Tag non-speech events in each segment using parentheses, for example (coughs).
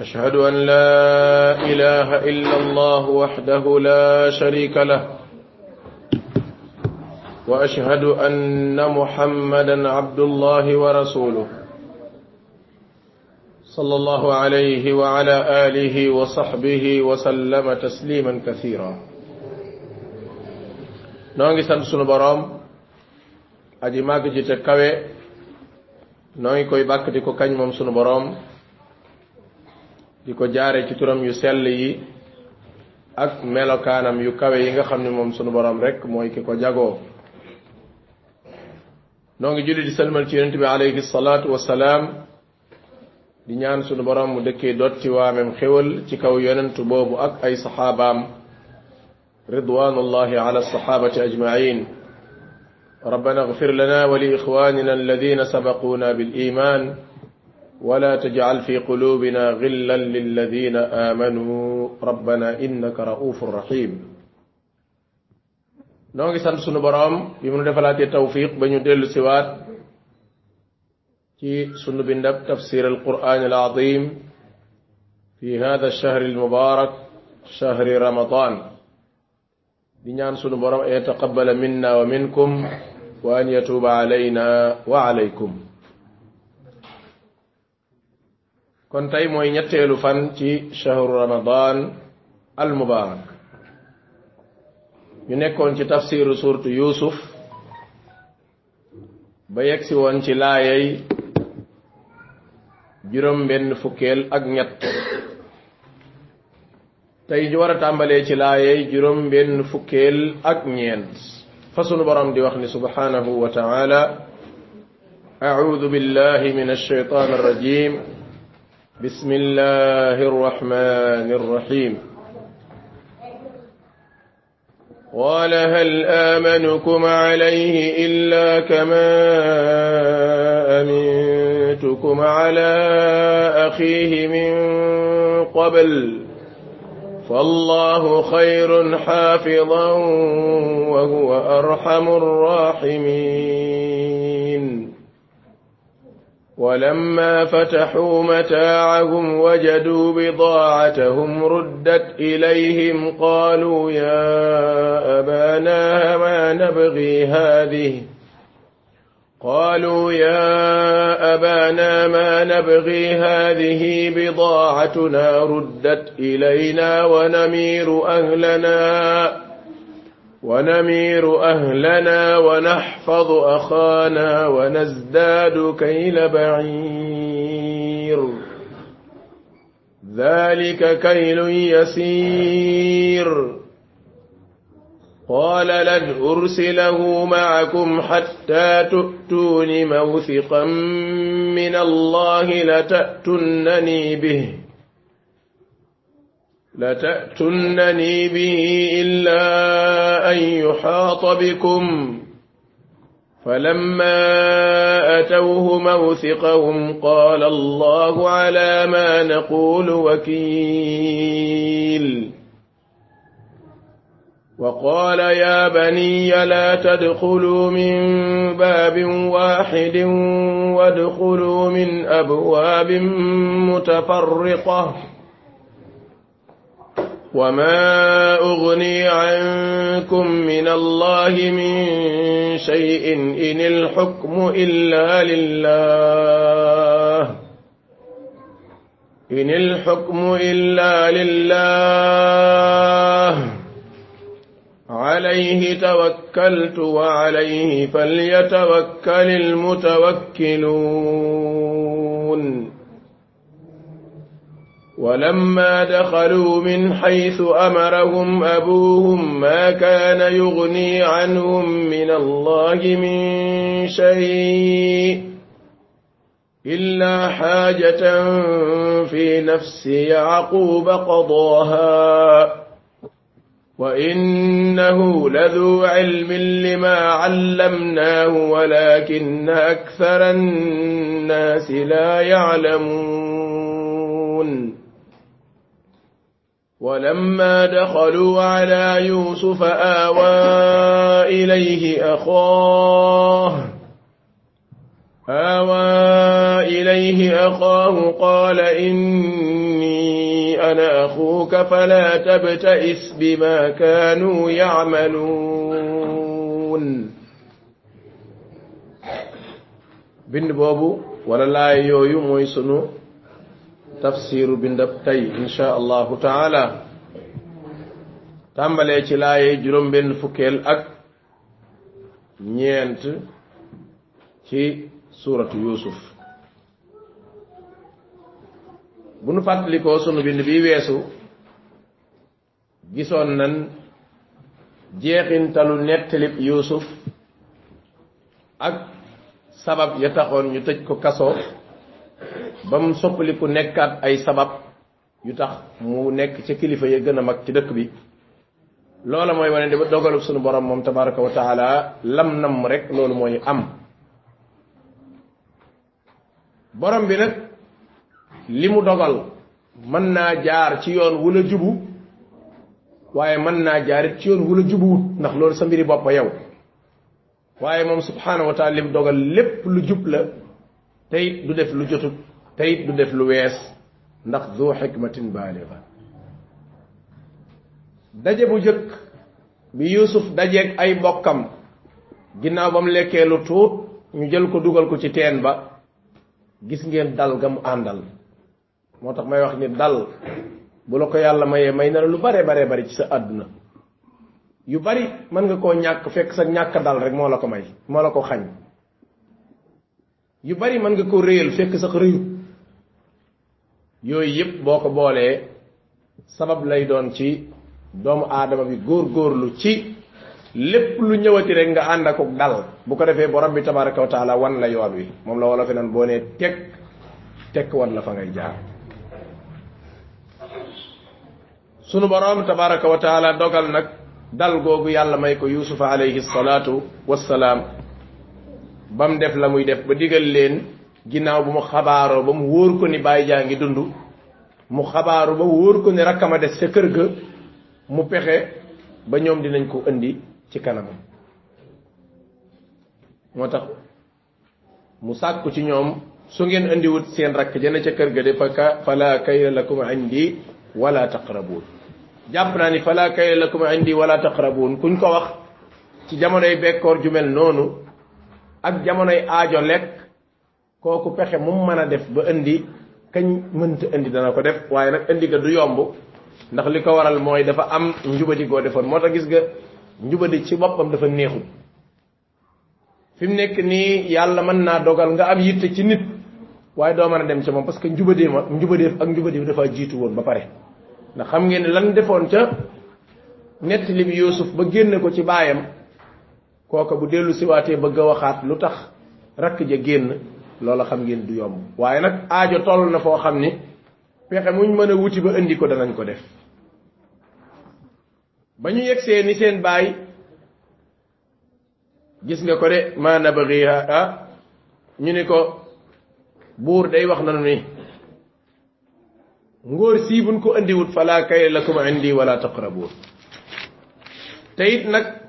أشهد أن لا إله إلا الله وحده لا شريك له وأشهد أن محمدا عبد الله ورسوله صلى الله عليه وعلى آله وصحبه وسلم تسليما كثيرا. نونغي سان سونو بروم aji màgg ji te kawe noo ngi koy bàkk di ko kañ moom sunu boroom di ko jaare ci turam yu sell yi ak melokaanam yu kawe yi nga xam ne moom sunu boroom rek mooy ki ko jagoo noo ngi julli di salmal ci yonente bi alayhi salaatu wasalaam di ñaan sunu boroom mu dëkkee dotti waamem xéwal ci kaw yonentu boobu ak ay saxaabaam ridwanullahi ala alsaxaabati ajmain ربنا اغفر لنا ولإخواننا الذين سبقونا بالإيمان ولا تجعل في قلوبنا غلا للذين آمنوا. ربنا إنك رؤوف رحيم. نوغي سانت سونو بروم بي مونو ديفالاتي توفيق با نيو ديلو سي وات تي سونو بنداب تفسير القران العظيم في هذا الشهر المبارك شهر رمضان دي نيان سونو بروم اي تقبل منا ومنكم وان يتوب علينا وعليكم kon tey mooy ñetteelu fan ci shahru ramadan al mubarak ñu nekkoon ci tafsiru surtu yusuf ba yegsi woon ci laayay juróom benn fukkeel ak ñett tey ñu war a tàmbalee ci laayay juróom benn fukkeel ak ñeent fa sunu borom di wax ni subhanahu wa taala أعوذ بالله من الشيطان الرجيم بسم الله الرحمن الرحيم. قال هل آمنكم عليه إلا كما أمنتكم على أخيه من قبل؟ فالله خير حافظا وهو أرحم الراحمين. ولما فتحوا متاعهم وجدوا بضاعتهم ردت إليهم قالوا يا أبانا ما نبغي هذه؟ قالوا يا أبانا ما نبغي هذه بضاعتنا ردت إلينا ونمير أهلنا. ونمير أهلنا ونحفظ أخانا ونزداد كيل بعير. ذلك كيل يسير. قال لن أرسله معكم حتى تؤتون موثقا من الله لتأتنني به. لتأتنني به إلا أن يحاط بكم فلما أتوه موثقهم قال الله على ما نقول وكيل. وقال يا بني لا تدخلوا من باب واحد وادخلوا من أبواب متفرقة. وما أغني عنكم من الله من شيء إن الحكم إلا لله إن الحكم إلا لله عليه توكلت وعليه فليتوكل المتوكلون ولما دخلوا من حيث أمرهم أبوهم ما كان يغني عنهم من الله من شيء إلا حاجة في نفس يعقوب قضاها وإنه لذو علم لما علمناه ولكن أكثر الناس لا يعلمون ولما دخلوا على يوسف آوى إليه أخاه آوى إليه أخاه قال إني أنا أخوك فلا تبتئس بما كانوا يعملون. بند بوبو ولا لا يويو موي سنو. تفسير بندب تاي إن شاء الله تعالى تمبلي چلا يجرم بن فكيل أك نينت في سورة يوسف بن فاتلي كوسون بن بيويسو جيسون نن جيقين تلو نتلب يوسف أك سبب يتخون يتجكو كسوف ba mu soppaliku nekkaat ay sabab yu tax mu nekk ca kilifa ya gën a mag ci dëkk bi. Loola mooy wane di dogalub sunu borom moom tabaraka wa taala lam nam rek loolu mooy am. Borom bi nag li mu dogal mën naa jaar ci yoon wula jubu waaye mën naa jaarit ci yoon wula jubuwut ndax loolu sa mbiri bopp yow. Waaye moom subhanahu wa taala li mu dogal lépp lu jub la teyit du def lu jotut teyit du def lu wees ndax du xikmatin baaliga daje bu jëkk bi yusuf dajeeg ay bokkam ginnaaw ba mu lekkee lu tuut ñu jël ko dugal ko ci teen ba gis ngeen dal ga mu àndal. Moo tax may wax ni dal bu la ko yàlla mayee may na la lu bare bare bari ci sa àdduna. Yu bari mën nga koo ñàkk fekk sa ñàkk dal rek moo la ko may moo la ko xañ yu bari mën nga ko réyal fekk sax rëyu yooyu yépp boo ko boolee sabab lay doon ci doomu aadama bi góor góorlu ci lépp lu ñëwati rek nga ànd ak dal. Bu ko defee borom bi tabaraka wa taala wan la yoon wi. Moom la wala fi nan boo nee tekk tekk wan la fa ngay jaar. Sunu borom tabaraka wa taala dogal nag dal googu yàlla may ko yusufa alayhi salaatu wassalaam ba mu def la muy def ba digal leen ginnaaw bu mu xabaaroo ba mu wóor ko ni bàyyi jaa ngi dund mu xabaaru ba wóor ko ni rakkama des ca kër ga mu pexe ba ñoom dinañ ko indi ci kanamam. Moo tax mu sàkku ci ñoom su ngeen indiwut seen rakk jëne ca kër ga de fa ka fala kayla lakum indi wala taqrabuun. Jàpp naa ni fala kayla lakum indi wala taqrabuun. Kuñ ko wax ci jamonoy bekkoor ju mel noonu ak jamonoy aajo lekk kooku pexe mu mën a def ba indi kañ mënta indi dana ko def waaye nag indi ga du yomb. Ndax li ko waral mooy dafa am njubadi goo defoon. Moo tax gis nga njubadi ci boppam dafa neexul. Fi mu nekk nii yàlla mën naa dogal nga am yitte ci nit waaye doo mën a dem ca moom parce que njubadee ma njubadee ak njubadee bi dafa jiitu woon ba pare. Ndax xam ngeen lan defoon ca nettali bi Yuusuf ba génne ko ci baayam kooka bu dellu siwaatee bëgg a waxaat lu tax rakk ja génn loola xam ngeen du yomb. Waaye nag aajo toll na foo xam ni pexe muñ mën a wuti ba indi ko danañ ko def. Ba ñu yegsee ni seen baay gis nga ko de ma nabagi ah ñu ni ko buur day wax nanu ni ngóor sii buñ ko indiwut fala kay lakum indi wala taqrabuun. Te it nag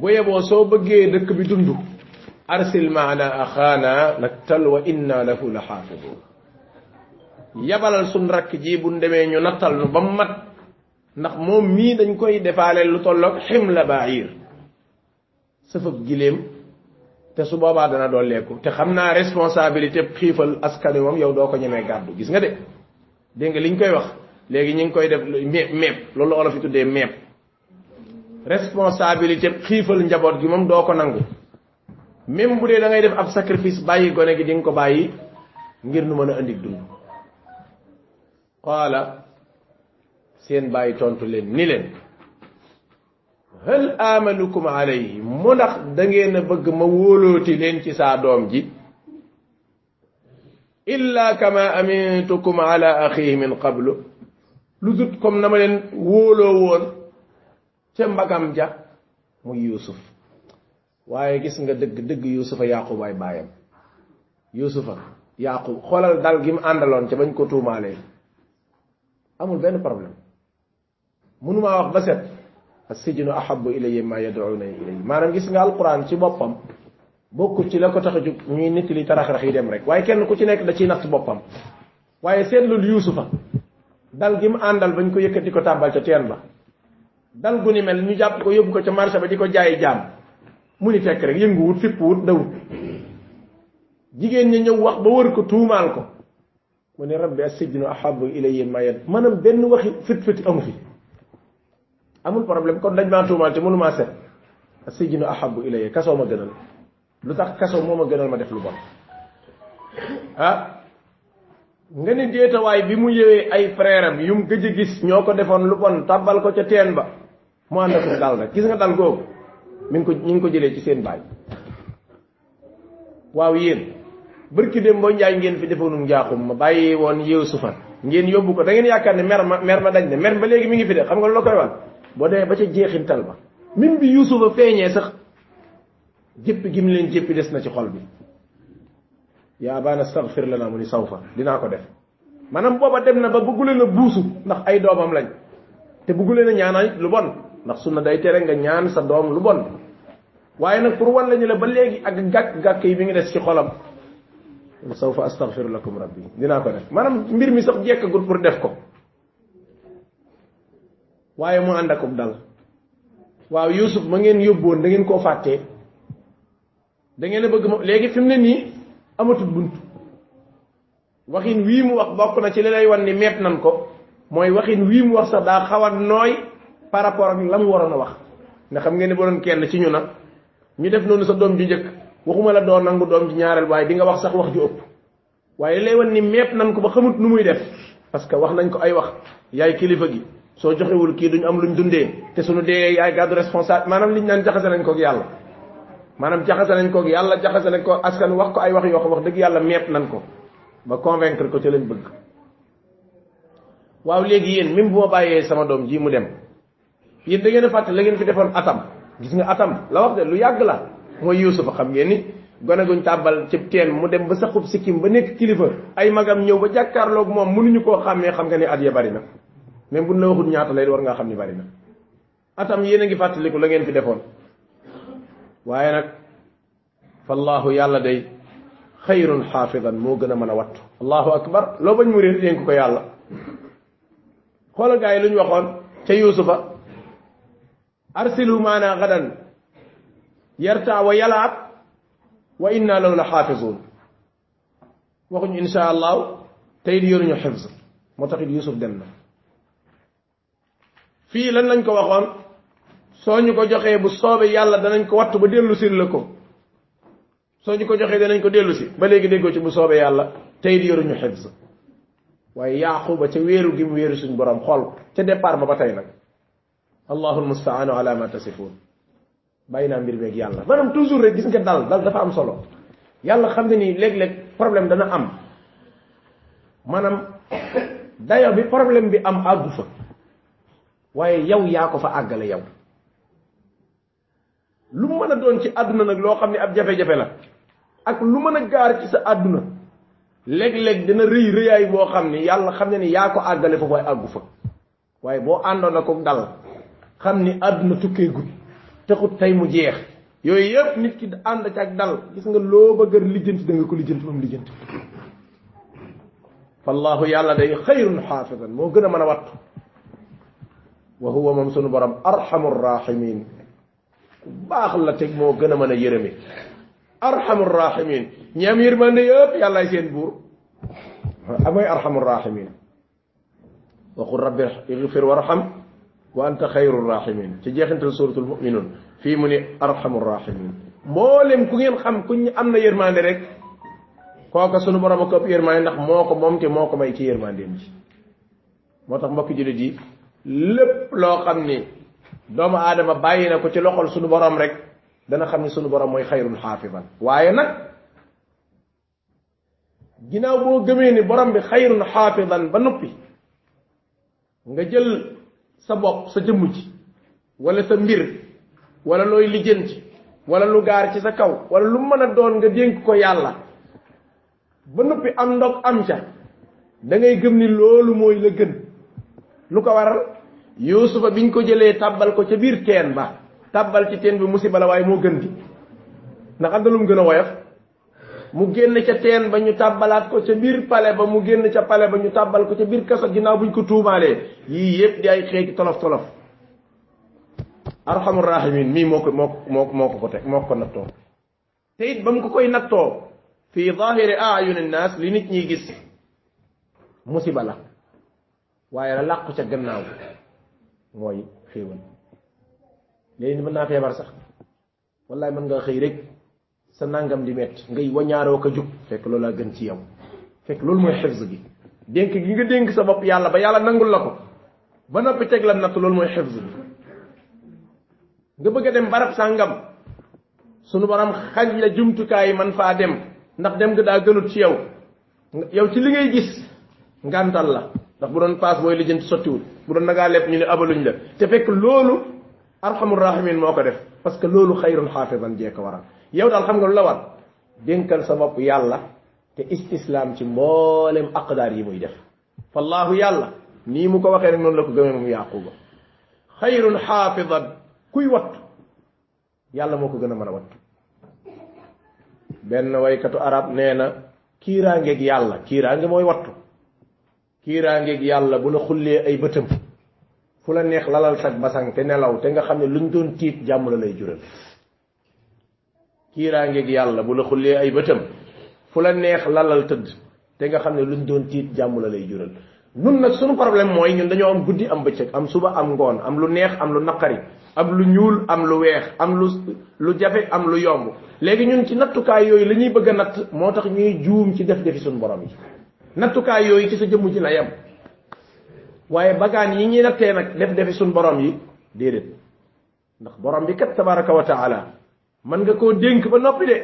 bu yeboo soo bëggee dëkk bi dund arsil maana axaana naktal wa inna lahu la xaafidun yabalal sun rakk ji buñ demee ñu nattal nu ba mat ndax moom mii dañ koy defaale lu tolloog xim la baayir sëfëb giléem te su boobaa dana dolleeku te xam naa responsabilité xiifal askan moom yow doo ko ñemee gàddu gis nga de dégg liñ koy wax léegi ñu ngi koy def meep meep loolu olof yi tuddee meep responsabilité xiifal njaboot gi moom doo ko nangu. Même bu dee da ngay def ab sacrifice bàyyi gone gi di nga ko bàyyi ngir nu mën a indi dund. Qaala seen bàyyi tontu leen ni leen hal amanukum alayhi mu ndax da ngeen a bëgg ma wóolooti leen ci saa doom ji? Illa kama amintukum ala axihi min qablu. Lu dut comme na ma leen wóoloo woon ca mbagam ja muy yusuf. Waaye gis nga dëgg dëgg yusufa yaqub ay baayam yusufa yaqub. Xoolal dal gi mu àndaloon ca bañ ko tuumaalee amul benn problème mënumaa wax ba set assijnu ahabu ilayya ma yad'una ilayhi maanaam gis nga alquran ci boppam bokkut ci la ko tax a jóg ñuy nit li tarax-rax yi dem rek waaye kenn ku ci nekk da ciy natt boppam waaye seetlul yusufa dal gi mu àndal bañ ko yëkkati ko tàbbal ca teen ba dal gu ni mel ñu jàpp ko yóbbu ko ca marché ba di ko jaayi jaam mu ni fekk rek yënguwut fippuwut dawut jigéen ña ñëw wax ba wër ko tuumaal ko. Mu ne rabbi assijnu ahabu ilayya ma yad maanaam benn waxi fit fiti amu fi. Amul problème kon dañ maa tuumaal te mënu maa set. Assijnu ahabu ilayya. Kasoo ma gënal. Lu tax kasoo moo ma gënal ma def lu bon. Ah nga ni déetawaay bi mu yëwee ay frère am yum gëj a gis ñoo ko defoon lu bon tàbbal ko ca teen ba mu ànd ak dal rek gis nga dal googu mi ngi ko ñu ngi ko jëlee ci seen baay waaw yéen bërki dem boo njaay ngeen fi defoonum njaaxum ma bàyyi woon yéew sufan ngeen yóbbu ko da ngeen yaakaar ne mer ma mer ma dañ ne mer ba léegi mi ngi fi de xam nga la koy wax boo demee ba ca jeexintal ba même bi yusufa feeñee sax jéppi gi mu leen jéppi des na ci xol bi. Yaa baana astaghfir lana mu ni sawfa. Dinaa ko def. Maanaam booba dem na ba bëggu leen a buusu ndax ay doomam lañ te bëggu leen a ñaanal lu bon ndax sunna day tere nga ñaan sa doom lu bon waaye nag pour wan lañu la ba léegi ak gàkk gàkk yi mi ngi des ci xolam sawfa astaghfir lakum rabbi. Dinaa ko def maanaam mbir mi sax jekkagul pour def ko? Waaye mu ànd akub dal. Waaw yusuf ma ngeen yóbboon da ngeen koo fàttee da ngeen a bëgg ma léegi fi mu ne nii amatul bunt waxin wii mu wax bokk na ci lay wan ni meet nan ko. Mooy waxin wii mu wax sax daa xaw a nooy par rapport ak la mu waroon a wax. Ne xam ngeen ne ba doon kenn ci ñu na ñu def noonu sa doom ju njëkk waxuma la doo nangu doom ji ñaareel waaye di nga wax sax wax ju ëpp. Waaye lay wan ni meet nan ko ba xamut nu muy def parce que wax nañ ko ay wax yaay kilifa gi soo joxewul kii duñ am luñ dundee te suñu dee yaay gàddu responsable maanaam liñ naan jaxase nañ koog yàlla. Maanaam jaxase nañ koog yàlla jaxase nañ ko askan wax ko ay wax yoo xam wax dëgg yàlla meet nan ko ba convaincre ko ci lañ bëgg. Waaw léegi yéen même bu ma bàyyee sama doom ji mu dem yéen da ngeen fàtte la ngeen fi defoon atam. Gis nga atam. La wax de lu yàgg la mooy yuusufa xam ngeen ni. Gone guñ tàbbal ci teen mu dem ba saxub sikkim ba nekk kilifa ay magam ñëw ba jàkkaarloog moom mënuñu koo xàmmee xam nga ni at ya bari na même buñ la waxul ñaata lay war ngaa xam ni bari na atam yéen a ngi fàttaliku la ngeen fi defoon waaye nag fallahu yàlla day xayrun xaafidan moo gën a mën a wattu allahu akbar. Loo bañ mu réer dénk ko yàlla xoolal gaa yi lu ñu waxoon ca yuusufa arsilhu maana gadan. Yarta wa yalaab wa inna lahu la xaafisuun waxuñu insha allahu tey di yoruñu xifz moo taxit yusuf dem na fii lan lañ ko waxoon soo ñu ko joxee bu soobee yàlla danañ ko wattu ba dellu si la ko. Soo ñu ko joxee danañ ko dellu si ba léegi déggoo ci bu soobee yàlla tey di yoruñu xifz waaye yaaquba ca wéeru gi mu wéeru suñ borom xool ko ca départ ba ba tey nag الله المستعان على ما تصفون باينا مير ميك يالا مانام توجور ري غيس نك دال دال دا فا ام سولو يالا خامي ني ليك ليك بروبليم دا نا ام مانام دايو بي بروبليم بي ام اغوفا واي ياو ياكو فا اغال ياو لو مانا دون سي ادنا نك لو خامي اب جافي جافي لا اك لو مانا غار سي سا ادنا ليك ليك دا نا ري رياي بو خامي يالا خامي ني ياكو اغال فا فاي اغوفا واي بو اندو نكو دال xam ni àdduna tukkee gut taxut tey mu jeex yooyu yëpp nit ki ànd ci ak dal gis nga loo bëgg lijjanti da nga ko lijjanti moom lijjanti fallahu yàlla day xayrun xaafidan moo gën a mën a wattu wa huwa moom sunu borom arhamu rahimin ku baax la teg moo gën a mën a yërëme arhamu rahimin ñi am yërmande yëpp yàllaay seen buur amooy arhamu rahimin waqul rabbi igfir warham وأنت خير الراحمين. تجيخنتل سورة المؤمنون. في من أرحم الراحمين. مولم كوين خم كوين امنا يرمان ريك كوكا سنو برا مكوب يرمان نخ. موكو مومتي موكو مايكي يرمان ديمج. موتاك مكو جيلي جي. لب لو خمني. دوم آدم باينا كوتي لخل سنو برا مريك دانا خمني سنو برا موي خير الحافظا واينا جناو بو جميني برا مبي خير الحافظا بنوبي. نجل sa bopp sa jëmm ji wala sa mbir wala looy lijjanti wala lu gaar ci sa kaw wala lu mën a doon nga dénk ko yàlla. Ba noppi am ndog am ca da ngay gëm ni loolu mooy la gën. Lu ko waral? Yusufa biñ ko jëlee tàbbal ko ca biir teen ba. Tàbbal ci teen bi musiba la waaye moo gën di ndax am na lu mu gën a woyof mu génn ca teen ba ñu tàbbalaat ko ca biir pale ba mu génn ca pale ba ñu tàbbal ko ca biir kaso ginnaaw buñ ko tuumaalee yii yépp di ay xeeti tolof tolof arhamur rahimin mii moo ko moo moo moo ko ko teg moo ko nattoo te it ba mu ko koy nattoo fi zahiri ayuni nnaas li nit ñi gis musiba la waaye la làqu ca gannaaw mooy xéewal léegi mën naa feebar sax wallaay mën nga xëy rek sa nangam di metti ngay wañaaroo ko jug fekk loolu laa gën ci yow fekk loolu mooy xifz gi. Dénk gi nga dénk sa bopp yàlla ba yàlla nangul la ko ba noppi teg la natt loolu mooy xifz gi. Nga bëgg dem barab sàngam sunu borom xañ la jumtukaay man faa dem. Ndax dem nga daa gënut ci yow yow ci li ngay gis. Ngantal la ndax bu doon paas booy lijjanti sottiwul bu doon nagaa lepp ñu ne abaluñ la te fekk loolu arhamur rahimin moo ko def. Parce que loolu xayrun xaafidan jee ko waral yow daal xam nga lu la war dénkal sa bopp yàlla te istislaam ci mboolem aqdaar yi muy def fallahu yàlla nii mu ko waxee rek noonu la ko gëmee moom yaquba xayrun xaafidan kuy wattu. Yàlla moo ko gën a mën a wattu benn waykatu arab nee na kiiraangeeg yàlla kiiraange mooy wattu. Kiiraangeeg yàlla bu la xullee ay bëtam fu la neex lalal sag basang te nelaw te nga xam ne luñ doon tiit jàmm la lay jural kiiraangeeg yàlla bu la xullee ay bëtam. Fu la neex lalal tëdd. Te nga xam ne luñ doon tiit jàmm la lay jural. Nun nag sunu problème mooy ñun dañoo am guddi am bëccëg am suba am ngoon am lu neex am lu naqari am lu ñuul am lu weex am lu lu jafe am lu yomb. Léegi ñun ci nattukaay yooyu la ñuy bëgg a natt moo tax ñuy juum ci def defi suñu borom yi. Nattukaay yooyu ci sa jëmm ji la yem. Waaye bagaan yi ñuy nattee nag def defi suñu borom yi déedéet. Ndax borom bi kat tabaraka wa taala mën nga koo dénk ba noppi de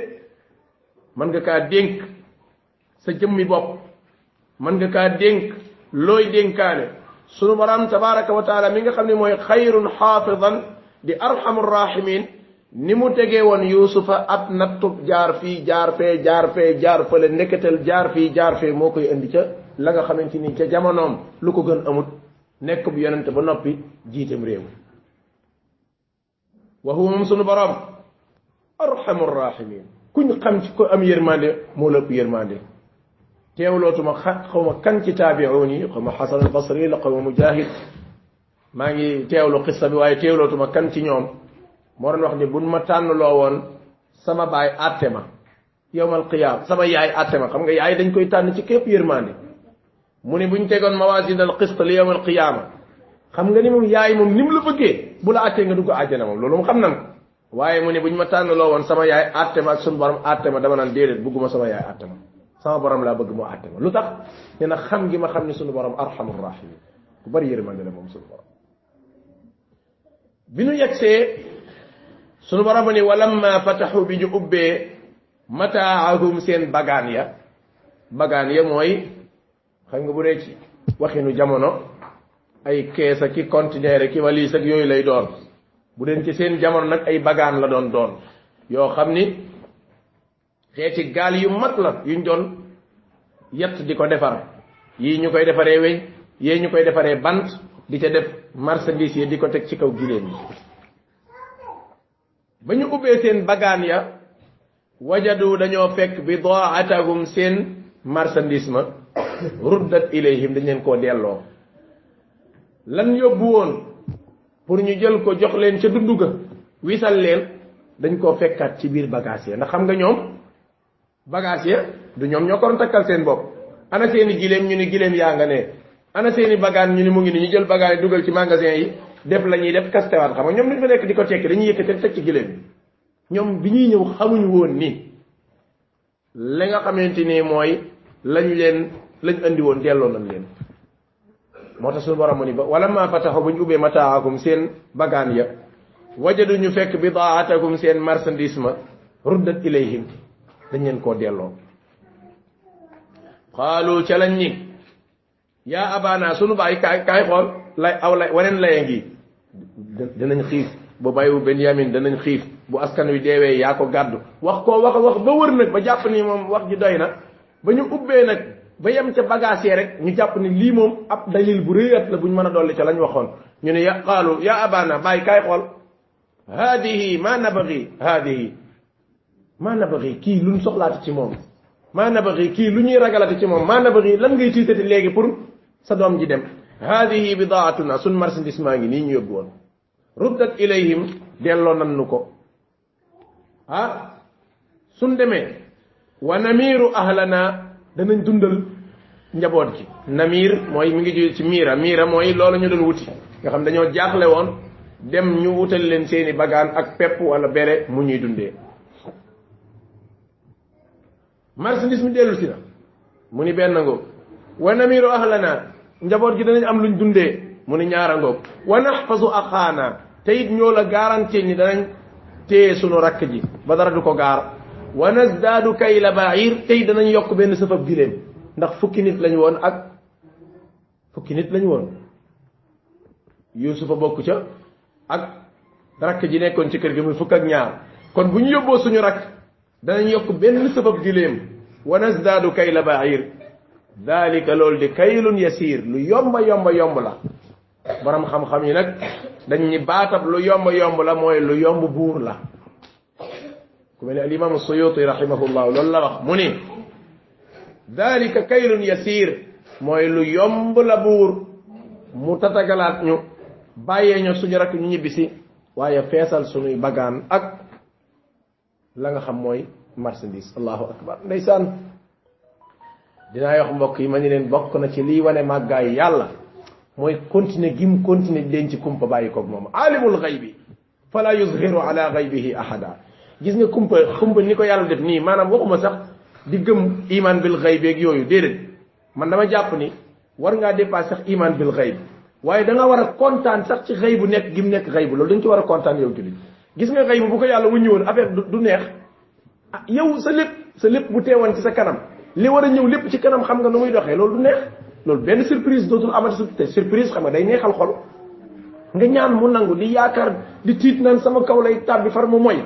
mën nga kaa dénk sa jëmmi bopp mën nga kaa dénk looy dénkaane sunu borom tabaraka wa taala mi nga xam ne mooy xayrun xaafidan di arhamur rahimin. Ni mu tegee woon yusufa ab nattub jaar fii jaar fee jaar fee jaar fële nekkatal jaar fii jaar fee moo koy indi ca la nga xamante ni ca jamonoom. Lu ko gën amut nekk bu yonente ba noppi jiitam réew wa huwa sunu borom arhamur rahimin. Kuñ xam ci ko am yërmande moo la ëpp yërmande teewlootuma xa xaw ma kan ci taabiuun yi xaw ma xasan al basri la xaw ma mujahid. Maa ngi teewlu xissa bi waaye teewlootuma kan ci ñoom. Moo doon wax ni buñ ma tànnloo woon sama baay àtte ma. Yowmal qiyaam sama yaay àtte ma. Xam nga yaay dañ koy tànn ci képp yërmande mu ne buñ tegoon mawasin al qist li yowmal qiyaama. Xam nga ni moom yaay moom ni mu la bëggee bu la àttee nga dugg àjjana moom loolu moom xam nan ko waaye mu ne buñ ma tànnloo woon sama yaay àtte ma ak suñu borom àtte ma dama naan déedéet bugguma sama yaay àtte ma sama borom laa bëgg moo àtte ma lu tax nee na xam gi ma xam ne suñu borom arhamur rahimin ku bari yërmande la moom suñu borom bi nu yegsee sunu borom ni walamma fataxu bi ñu ubbee mataahum seen bagaan ya. Bagaan ya mooy xam nga bu dee ci waxinu jamono ay kees ak ki conteneur ki valise ak yooyu lay doon bu deen ci seen jamono nag ay bagaan la doon doon. Yoo xam ni xeeti gaal yu mag la yuñ doon yett di ko defar. Yii ñu koy defaree weñ yii ñu koy defaree bant di ca def marchandise yi di ko teg ci kaw giléem yi. Ba ñu ubbee seen bagaan ya wajadu dañoo fekk bidaatahum seen marchandise ma ruddat ilayhim dañ leen koo delloo. Lan yóbbu woon pour ñu jël ko jox leen ca dundu ga. Wisal leen dañ koo fekkaat ci biir bagage ya. Ndax xam nga ñoom bagage ya du ñoom ñoo ko doon takkal seen bopp. Ana seeni gileem ñu ni gileem yaa nga ne. Ana seeni bagaan ñu ni mu ngi ni ñu jël bagaan yi dugal ci magasin yi def la ñuy def kastewaat. Xam nga ñoom dañ fa nekk di ko tekki dañuy yëkkati teg ci gileem ñoom bi ñuy ñëw xamuñ woon ni li nga xamante ni mooy lañ leen lañ andi woon delloo nañ leen moo tax suñu borom ni wala ma fataxu bu ñu ubbee mataakum seen bagaan ya. Wajadu ñu fekk bidaatakum seen marchandise ma ruddat ilayhim dañ leen koo delloo xaalu ca lañ ni. Yaa abana sunu baay kaay kaay xool lay aw lay waneen laye ngi danañ xiif bu bayu benyamin danañ xiif bu askan wi deewee yaa ko gàddu wax koo wax wax ba wër nag ba jàpp ni moom wax ji doy na ba ñu ubbee nag ba yem ca bagage rek ñu jàpp ni lii moom ab dalil bu rëyat la buñ mën a dolli ca lañ waxoon. Ñu ne ya qaalu ya abana bàyyi kaay xool. Hadihi ma nabagi hadihi ma nabagi kii luñ soxlaati ci moom. Ma nabagi kii lu ñuy ragalati ci moom. Ma nabagi lan ngay tiitati léegi pour sa doom ji dem? Hadihi bidaatuna sun marchandise maa ngi nii ñu yóbbu woon. Ruddat ilayhim delloo nan nu ko. Ah sun demee. Wa namiru ahlana danañ dundal njaboot gi. Namir mooy mi ngi jóge ci miira miira mooy loolu ñu doon wuti. Nga xam dañoo jaaxle woon dem ñu wutal leen seeni bagaan ak pepp wala bere mu ñuy dundee. Marchandise mi dellu si na. Mu ni benn ngoog. Wa namiru ahlana. Njaboot gi danañ am luñ dundee. Mu ni ñaara ngoog. Wa naxfasu axaana. Te it ñoo la garantie ni danañ téye sunu rakk ji ba dara du ko gaar. Wa nasdaadu kayla bair te it danañ yokk benn sëfab gileem ndax fukki nit lañ woon ak fukki nit lañ woon yusufa bokk ca ak rakk ji nekkoon ci kër gi muy fukk ak ñaar kon bu ñu yóbboo suñu rakk danañ yokk benn sëfab gileem wa nasdaadu kayla bair. Dalika loolu di kaylun yasir. Lu yomba yomba yomb la borom xam-xam yi nag dañ ñi baatab lu yomba yomb la mooy lu yomb buur la ku mel ne al imam suyuti rahimahullah. Loolu la wax mu ni dalika kaylun yasir. Mooy lu yomb la buur mu tatagalaat ñu bàyyee ñu suñu rakk ñu ñibbisi waaye feesal suñuy bagaan ak. La nga xam mooy marchandise. Allahu akbar. Ndeysaan dinaa wax mbokk yi ma ni leen bokk na ci lii wane màggaay yàlla. Mooy continuer gim continuer di leen ci kumpa bàyyi koog moom. Alimul xaybi fala yuzhiru ala xaybihi ahada. Gis nga kumpa kumpa ni ko yàlla def nii maanaam waxuma sax di gëm iman bil xaybi ak yooyu déedéet man dama jàpp ni war ngaa dépassé sax iman bil xayb waaye da nga war a kontaan sax ci xaybu nekk gim nekk xaybu loolu dañ ci war a kontaan yow jullit gis nga xaybu bu ko yàlla wuññi woon affaire du neex yow sa lépp sa lépp bu teewoon ci sa kanam li war a ñëw lépp ci kanam xam nga nu muy doxee loolu du neex loolu benn surprise dootul amati te surprise xam nga day neexal xol nga ñaan mu nangu di yaakaar di tiit naan sama kaw lay tàbbi far mu moy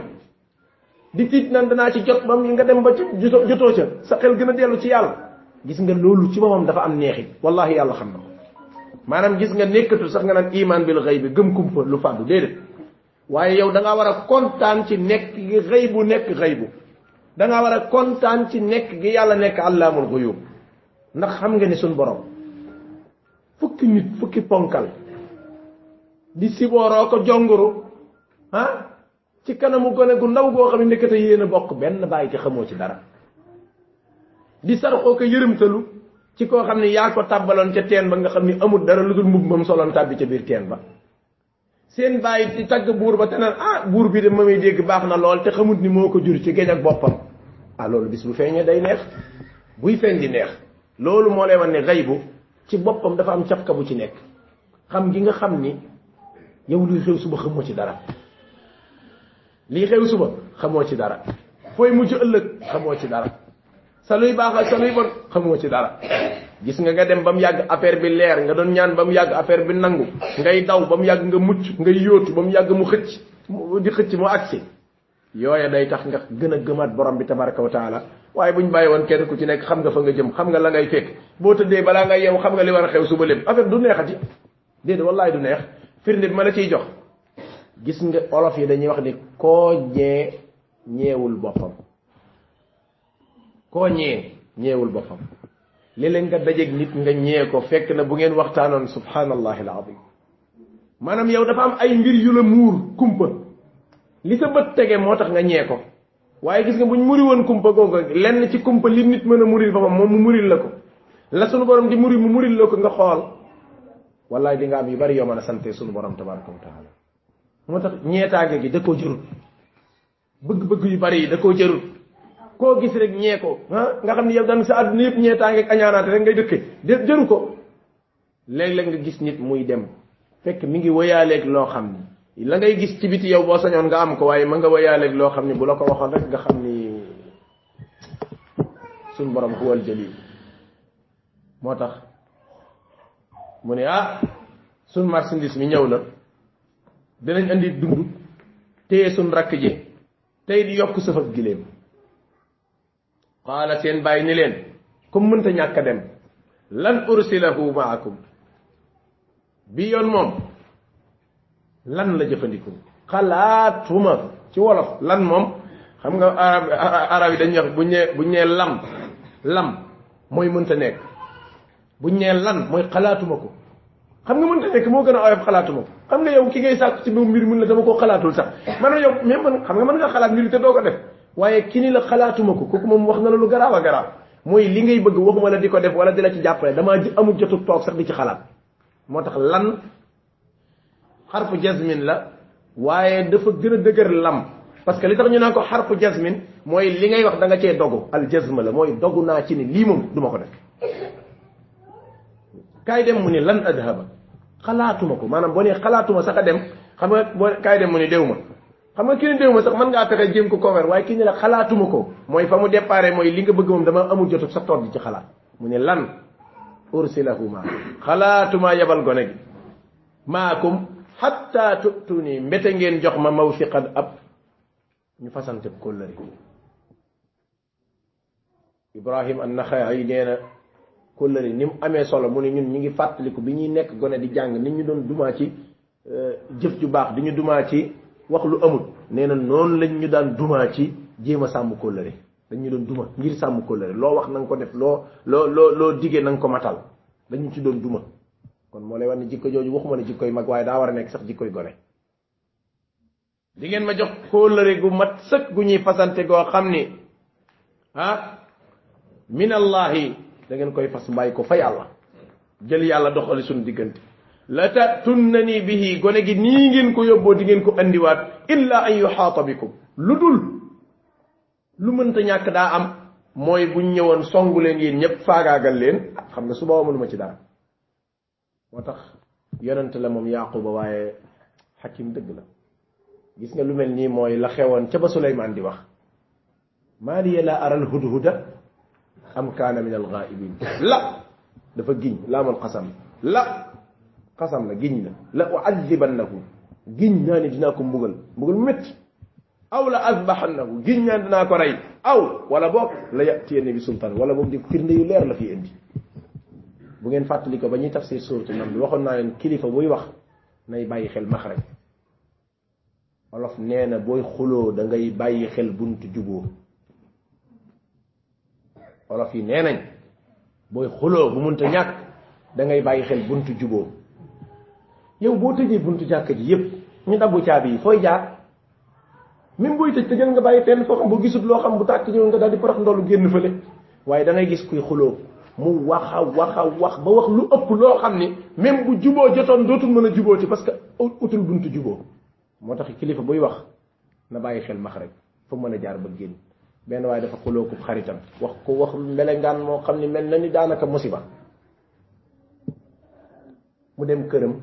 di tiit naan danaa ci jot bam nga dem ba ci jotoo ca sa xel gën a dellu ci yàlla gis nga loolu ci boppam dafa am neexit wallahi yàlla xam na ko. Maanaam gis nga nekkatul sax nga naan iman bil xëy bi gëm kumpa lu fàddu déedéet. Waaye yow da ngaa war a kontaan ci nekk gi xëy bu nekk xëy bu da ngaa war a kontaan ci nekk gi yàlla nekk allaamul xuyub ndax xam nga ni suñ borom fukki nit fukki ponkal di sibooroo ko jonguru ah ci kanamu gone gu ndaw goo xam ne nekkate yéen a bokk benn bàyyi te xamoo ci dara. Di sarxoo ko yërëmtalu ci koo xam ne yaa ko tàbbaloon ca teen ba nga xam ni amul dara lu dul mbubb moom soloon tàbbi ca biir teen ba. Seen bàyyi di tagg buur ba te naan ah buur bi de ma may dégg baax na lool te xamut ni moo ko jur ci géej ak boppam. Ah loolu bis bu feeñee day neex. Buy feeñ di neex. Loolu moo lay wan ne xaybu ci boppam dafa am cafka bu ci nekk. Xam gi nga xam ni yow luy xew suba xamoo ci dara lii xew suba xamoo ci dara fooy mujj ëllëg xamoo ci dara sa luy baax sa luy bon xamoo ci dara gis nga nga dem ba mu yàgg affaire bi leer nga doon ñaan ba mu yàgg affaire bi nangu ngay daw ba mu yàgg nga mucc ngay yóotu ba mu yàgg mu xëcc di xëcc mu agsi yooya day tax nga gën a gëmaat borom bi tabaraka wa taala. Waaye buñ bàyyi woon kenn ku ci nekk xam nga fa nga jëm xam nga la ngay fekk. Boo tëddee balaa ngay yeewu xam nga li war a xew suba lépp. Affaire du neexati déedéet wallaay du neex. Firnde bi ma la ciy jox gis nga olof yi dañuy wax ni koo ñee ñeewul boppam. Koo ñee ñeewul boppam. Léeg-léeg nga dajeeg nit nga ñee ko fekk na bu ngeen waxtaanoon subhanallahi alazim maanaam yow dafa am ay mbir yu la muur kumpa. Li sa bët tege moo tax nga ñee ko. Waaye gis nga buñ muri woon kumpa googu lenn ci kumpa li nit mën a muril boppam moom mu muril la ko. La sunu borom di muri mu muril la ko nga xool. Wallaay di nga am yu bari yoo mën a sante sunu borom tabaraka wa taala moo tax ñeetaange gi da koo jërut bëgg-bëgg yu bari yi da koo jërut koo gis rek ñee ko ah nga xam ne yow daan sa àdduna yëpp ñeetaange ak añaanaate rek ngay dëkke. De jëru ko. Léeg-léeg nga gis nit muy dem fekk mi ngi wëyaaleeg loo xam ni. La ngay gis ci biti yow boo sañoon nga am ko waaye ma nga wëyaaleeg loo xam ni bu la ko waxoon rek nga xam ni suñ borom huwal jalil moo tax mu ne ah suñ marchandise mi ñëw na dinañ andi dund téye sun rakk ji tey di yokk sëf ak gileem. Qaala seen bàyyi ni leen comme mënta ñàkk dem? Lan ursilahu maakum? Bi yoon moom lan la jëfandikoo xalaatuma ci wolof lan moom? Xam nga arab arab yi dañuy wax buñ nee buñ nee lam lam mooy mënta nekk. Buñ nee lan mooy xalaatuma ko xam nga mënta nekk moo gën a oyof xalaatuma ko xam nga yow ki ngay sàkk ci biir mbir mun la dama koo xalaatul sax man yow même man xam nga mën nga xalaat mbir te doo ko def waaye ki ni la xalaatuma ko kooku moom wax na la lu garaaw a garaaw mooy li ngay bëgg waxuma la di ko def wala di la ci jàppale damaa amul jotu toog sax di ci xalaat moo tax lan xarfu jasmin la waaye dafa gën a dëgër lam. Parce que li tax ñu naan ko xarfu jasmin mooy li ngay wax da nga cee dogu al jasma la mooy dogu naa ci ni lii moom duma ko def kaay dem mu ni lan adhaba xalaatuma ko maanaam boo nee xalaatuma sax a dem xam nga boo kaay dem mu ni déw ma xam nga ki ni déw ma sax mën ngaa fexe jéem ko cover? Waaye ki ni la xalaatuma ko mooy fa mu déparé mooy li nga bëgg moom dama amul jotu sa toog di ci xalaat mu ni lan ursilahu ma. Xalaatuma yebal gone gi maakum hatta tutuni mbete ngeen jox ma mawfiqan ab. Ñu fasante kóllëri ibrahim an naxaay nee na kóllëri ni mu amee solo mu ne ñun ñu ngi fàttaliku bi ñuy nekk gone di jàng nit ñu doon dumaa ci jëf ju baax di ñu dumaa ci wax lu amul. Nee na noonu lañ ñu daan dumaa ci jéem a sàmm kóllëri dañ ñu doon duma ngir sàmm kóllëri loo wax na nga ko def loo loo loo loo digee na nga ko matal. Dañu ci doon duma. Kon moo lay wax ne jikko jooju waxuma ne jikkoy mag waaye daa war a nekk sax jikkoy gone. Di ngeen ma jox kóllëre gu mat sëkk gu ñuy fasante goo xam ni ah min allahi da ngeen koy fas bàyyi ko fa yàlla. Jël yàlla doxali suñu diggante. La tatunnani bihi gone gi nii ngeen ko yóbboo di ngeen ko andiwaat illa an yuxaata bikum. Lu dul lu mënta ñàkk daa am mooy buñ ñëwoon songu leen yéen ñëpp faagaagal leen. Xam nga suba mënuma ci dara. Moo tax yonent la moom yaquba waaye xakim dëgg la. Gis nga lu mel mooy la xewoon ca ba suleymaan di wax. Maa liya la aral hudhuda أم كان من الغائبين؟ لا. دفا جن. لا من قسم. لا. قسم جن. لا أعذبنه. جن نجناكم مغل. مغل مت. أو لا أذبحنه. جن نجناكم رأي. أو ولا بوك لا يأتيني بسلطان ولا بوك دي كرن دي لير لفي عندي. بغين فاتلي كو بني تفسير سورة النمل. وخونا نايون كليفة بوي وخ. ناي باي خيل مخرج olof neena boy xuloo da ngay bàyyi xel bunt jubóo olof yi nee nañ booy xuloo bu munta ñàkk da ngay bàyyi xel buntu juboo yow boo tëjee buntu jàkk ji yépp ñu dabbu caabi yi fooy jaar même booy tëj tëjal nga bàyyi fenn foo xam bu gisut loo xam bu tàkk ñëw nga daal di parax ndolu génn fële waaye da ngay gis kuy xuloo mu wax a wax ba wax lu ëpp loo xam ni. Même bu juboo jotoon dootul mën a juboo ci parce que utul buntu juboo moo tax kilifa buy wax na bàyyi xel max rek fa mën a jaar ba génn benn waaye dafa xuloo ko xaritam wax ko wax melengaan moo xam ni mel na ni daanaka musiba mu dem këram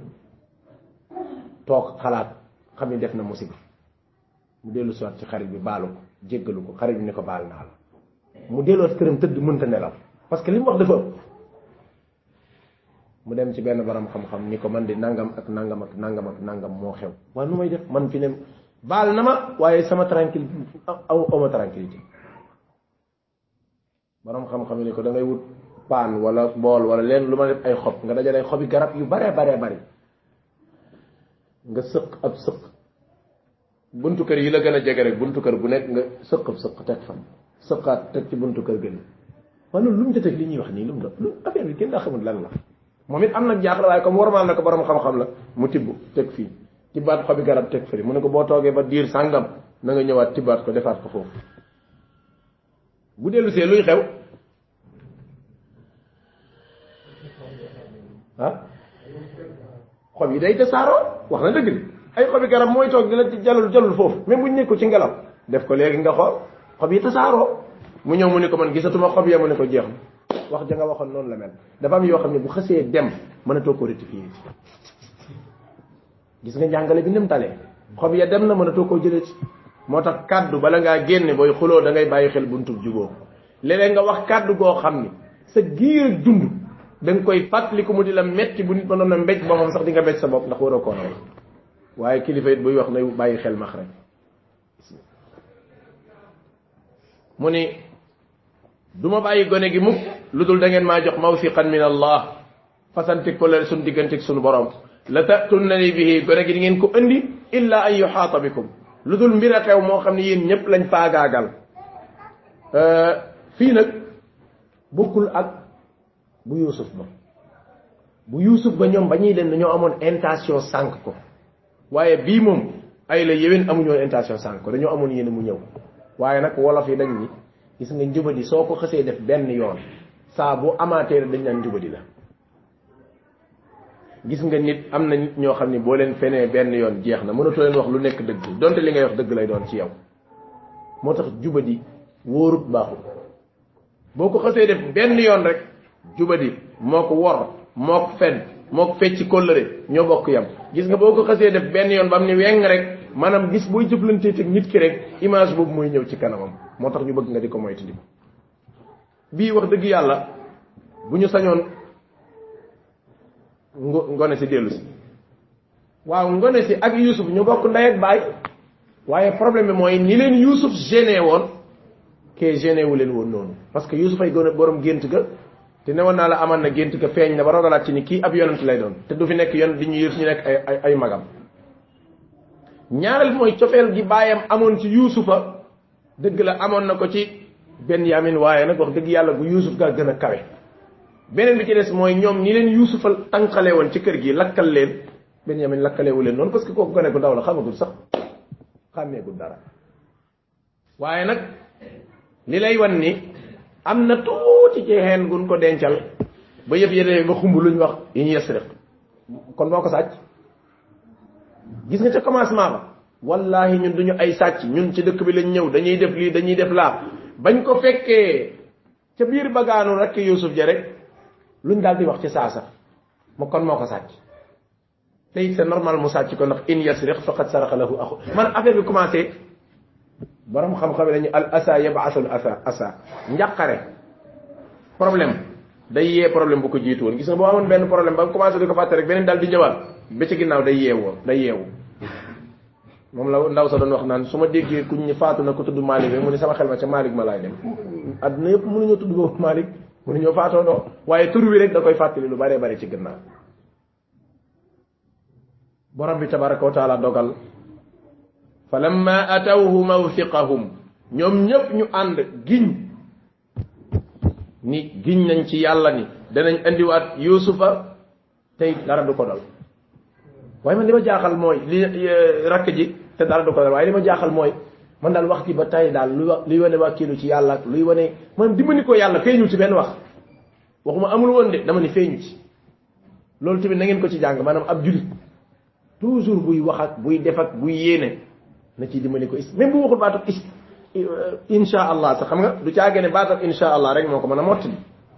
toog xalaat xam ni def na musiba mu dellu siwaat ci xarit bi baalu ko jéggalu ko xarit bi ne ko baal naa la mu delluwaat këram tëdd mënta nelaw parce que li mu wax dafa ëpp mu dem ci benn borom xam-xam ni ko man di nangam ak nangam ak nangam ak nangam moo xew waaye nu may def man fi ne baal na ma waaye sama tranquille aw awma tranquillité borom xam-xam yi ni ko da ngay wut paan wala bool wala leen lu ma def ay xob nga dajale xobi garab yu bare bare bari nga sëq ab sëq buntu kër yi la gën a jege rek buntu kër bu nekk nga sëq ab sëq teg fa sëqaat teg ci buntu kër gën loolu lu mu jotee li ñuy wax nii lu mu affaire bi kenn daa xamul lan la moom it am nag jaaxle waaye comme warmaal na ko borom xam-xam la mu tibb teg fii tibbaat xobi garab teg fëri mu ne ko boo toogee ba diir sàngam na nga ñëwaat tibbaat ko defaat ko foofu bu dellu see luy xew ah xob yi day tasaaroo wax na dëgg de ay xobi garab mooy toog di la jalul jalul foofu même bu ñu nekku ci ngelaw def ko léegi nga xool xob yi tasaaroo mu ñëw mu ne ko man gisatuma xob ya mu ne ko jeex wax ja nga waxoon noonu la mel dafa am yoo xam ne bu xësee dem mënatoo ko rectifier gis nga njàngale bi ni mu talee xob ya dem na mënatoo koo jëlee ci. Moo tax kàddu bala ngaa génne booy xuloo da ngay bàyyi xel buntu juboo léeg-léeg nga wax kàddu goo xam ni sa giir dund da nga koy fàttaliku mu di la metti bu nit mënoon a mbéj boppam sax di nga mbéj sa bopp ndax waroo koo wax waaye kilifa it buy wax na bàyyi xel max rek. Mu ni du ma bàyyi gone gi mukk lu dul da ngeen maa jox mawsiqan min allah. Fasanti ko leen suñ diggantik suñu borom la tatunnani bihi gone gi ngeen ko andi illa an yuxaata bikum. Lu dul mbir a xew moo xam ne yéen ñëpp lañ faagaagal. Fii nag bokkul ak bu yusuf ba. Bu yusuf ba ñoom ba ñuy dem dañoo amoon intention sànq ko. Waaye bii moom ay la yéwén amuñoon intention sànq ko dañoo amoon yéen mu ñëw. Waaye nag wolof yi dañ ni gis nga njubadi soo ko xësee def benn yoon saa bu amaatee dañ naan njubadi la gis nga nit am na nit ñoo xam ne boo leen fenee benn yoon jeex na mënatoo leen wax lu nekk dëgg donte li ngay wax dëgg lay doon ci yow. Moo tax jubadi wóorut baaxul. Boo ko xësee def benn yoon rek jubadi moo ko wor moo ko fen moo ko fecc kóllëre ñoo bokk yam. Gis nga boo ko xësee def benn yoon ba am ni weng rek maanaam gis booy jëflantee teg nit ki rek image boobu mooy ñëw ci kanamam. Moo tax ñu bëgg nga di ko moytandi bii wax dëgg yàlla bu ñu sañoon ngone si dellu si waaw ngone si ak yusuf ñu bokk ndey ak baay. Waaye problème bi mooy ni leen yusuf gêné woon kee gêné wu leen woon noonu. Parce que yusuf ay gone borom gént ga te newoon naa la aman na gént ga feeñ na ba rogalaat ci ni kii ab yonent lay doon te du fi nekk yon di ñu yëf ñu nekk ay ay magam. Ñaareel mooy cofeel gi baayam amoon ci yuusufa dëgg la amoon na ko ci benyamin waaye nag wax dëgg yàlla bu yuusuf gaa gën a kawe beneen bi ci des mooy ñoom ñi leen yuusufa tànqale woon ci kër gi lakkal leen. Benyamin lakkalewu leen noonu parce que kooku gone gu ndaw la xamagul sax xàmmeegul dara. Waaye nag li lay wan ni am na tuuti ci xeen gun ko dencal ba yëpp yéene ba xumb luñ wax yi ñu yesriq kon moo ko sàcc. Gis nga ca commencement ba wallahi ñun duñu ay sàcc ñun ci dëkk bi lañ ñëw dañuy def lii dañuy def laa. Bañ ko fekkee ca biir bagaanu rek yusuf ja rek luñ daal di wax ci saasa mo kon moo ko sàcc te it c'est normal mu sàcc ko ndax in yasriq faqad saraqa lahu axu man affaire bi commencé borom xam-xam dañu al asa yabasul asa asa. Njàqare problème day yee problème bu ko jiitu woon gis nga boo amoon benn problème ba commencé di ko fàtte rek beneen daal di ñëwaat ba ci ginnaaw day yeewoo day yeewu moom la ndaw sa doon wax naan su ma déggee kuñ ñu faatu na ko tudd Malick rek mu ne sama xel ma ca Malick ma laay dem adduna yëpp mënuñoo tudd boobu Malick mënuñoo faatoo doo waaye tur wi rek da koy fàttali lu bare bare ci ginnaaw. Borom bi tabaraka wa taala dogal. Fa lamma atawhu mawthiqahum. Ñoom ñëpp ñu ànd giñ. Ni giñ nañ ci yàlla ni. Danañ andiwaat yusufa tey dara du ko dal. Waaye man li ma jaaxal mooy li rakk ji te dara du ko dal. Waaye li ma jaaxal mooy man daal wax ci ba tay daal luy luy wane wàkkiilu ci yàlla ak luy wane man dimbali ko yàlla feeñul ci benn wax waxuma amul woon de dama ni feeñu ci loolu tamit na ngeen ko ci jàng maanaam ab julit. Toujours buy wax ak buy def ak buy yéene na ci dimbali ko is même bu waxul baatu is insha allah sax xam nga du caagee ne baatab insha allah rek moo ko mën a mottali.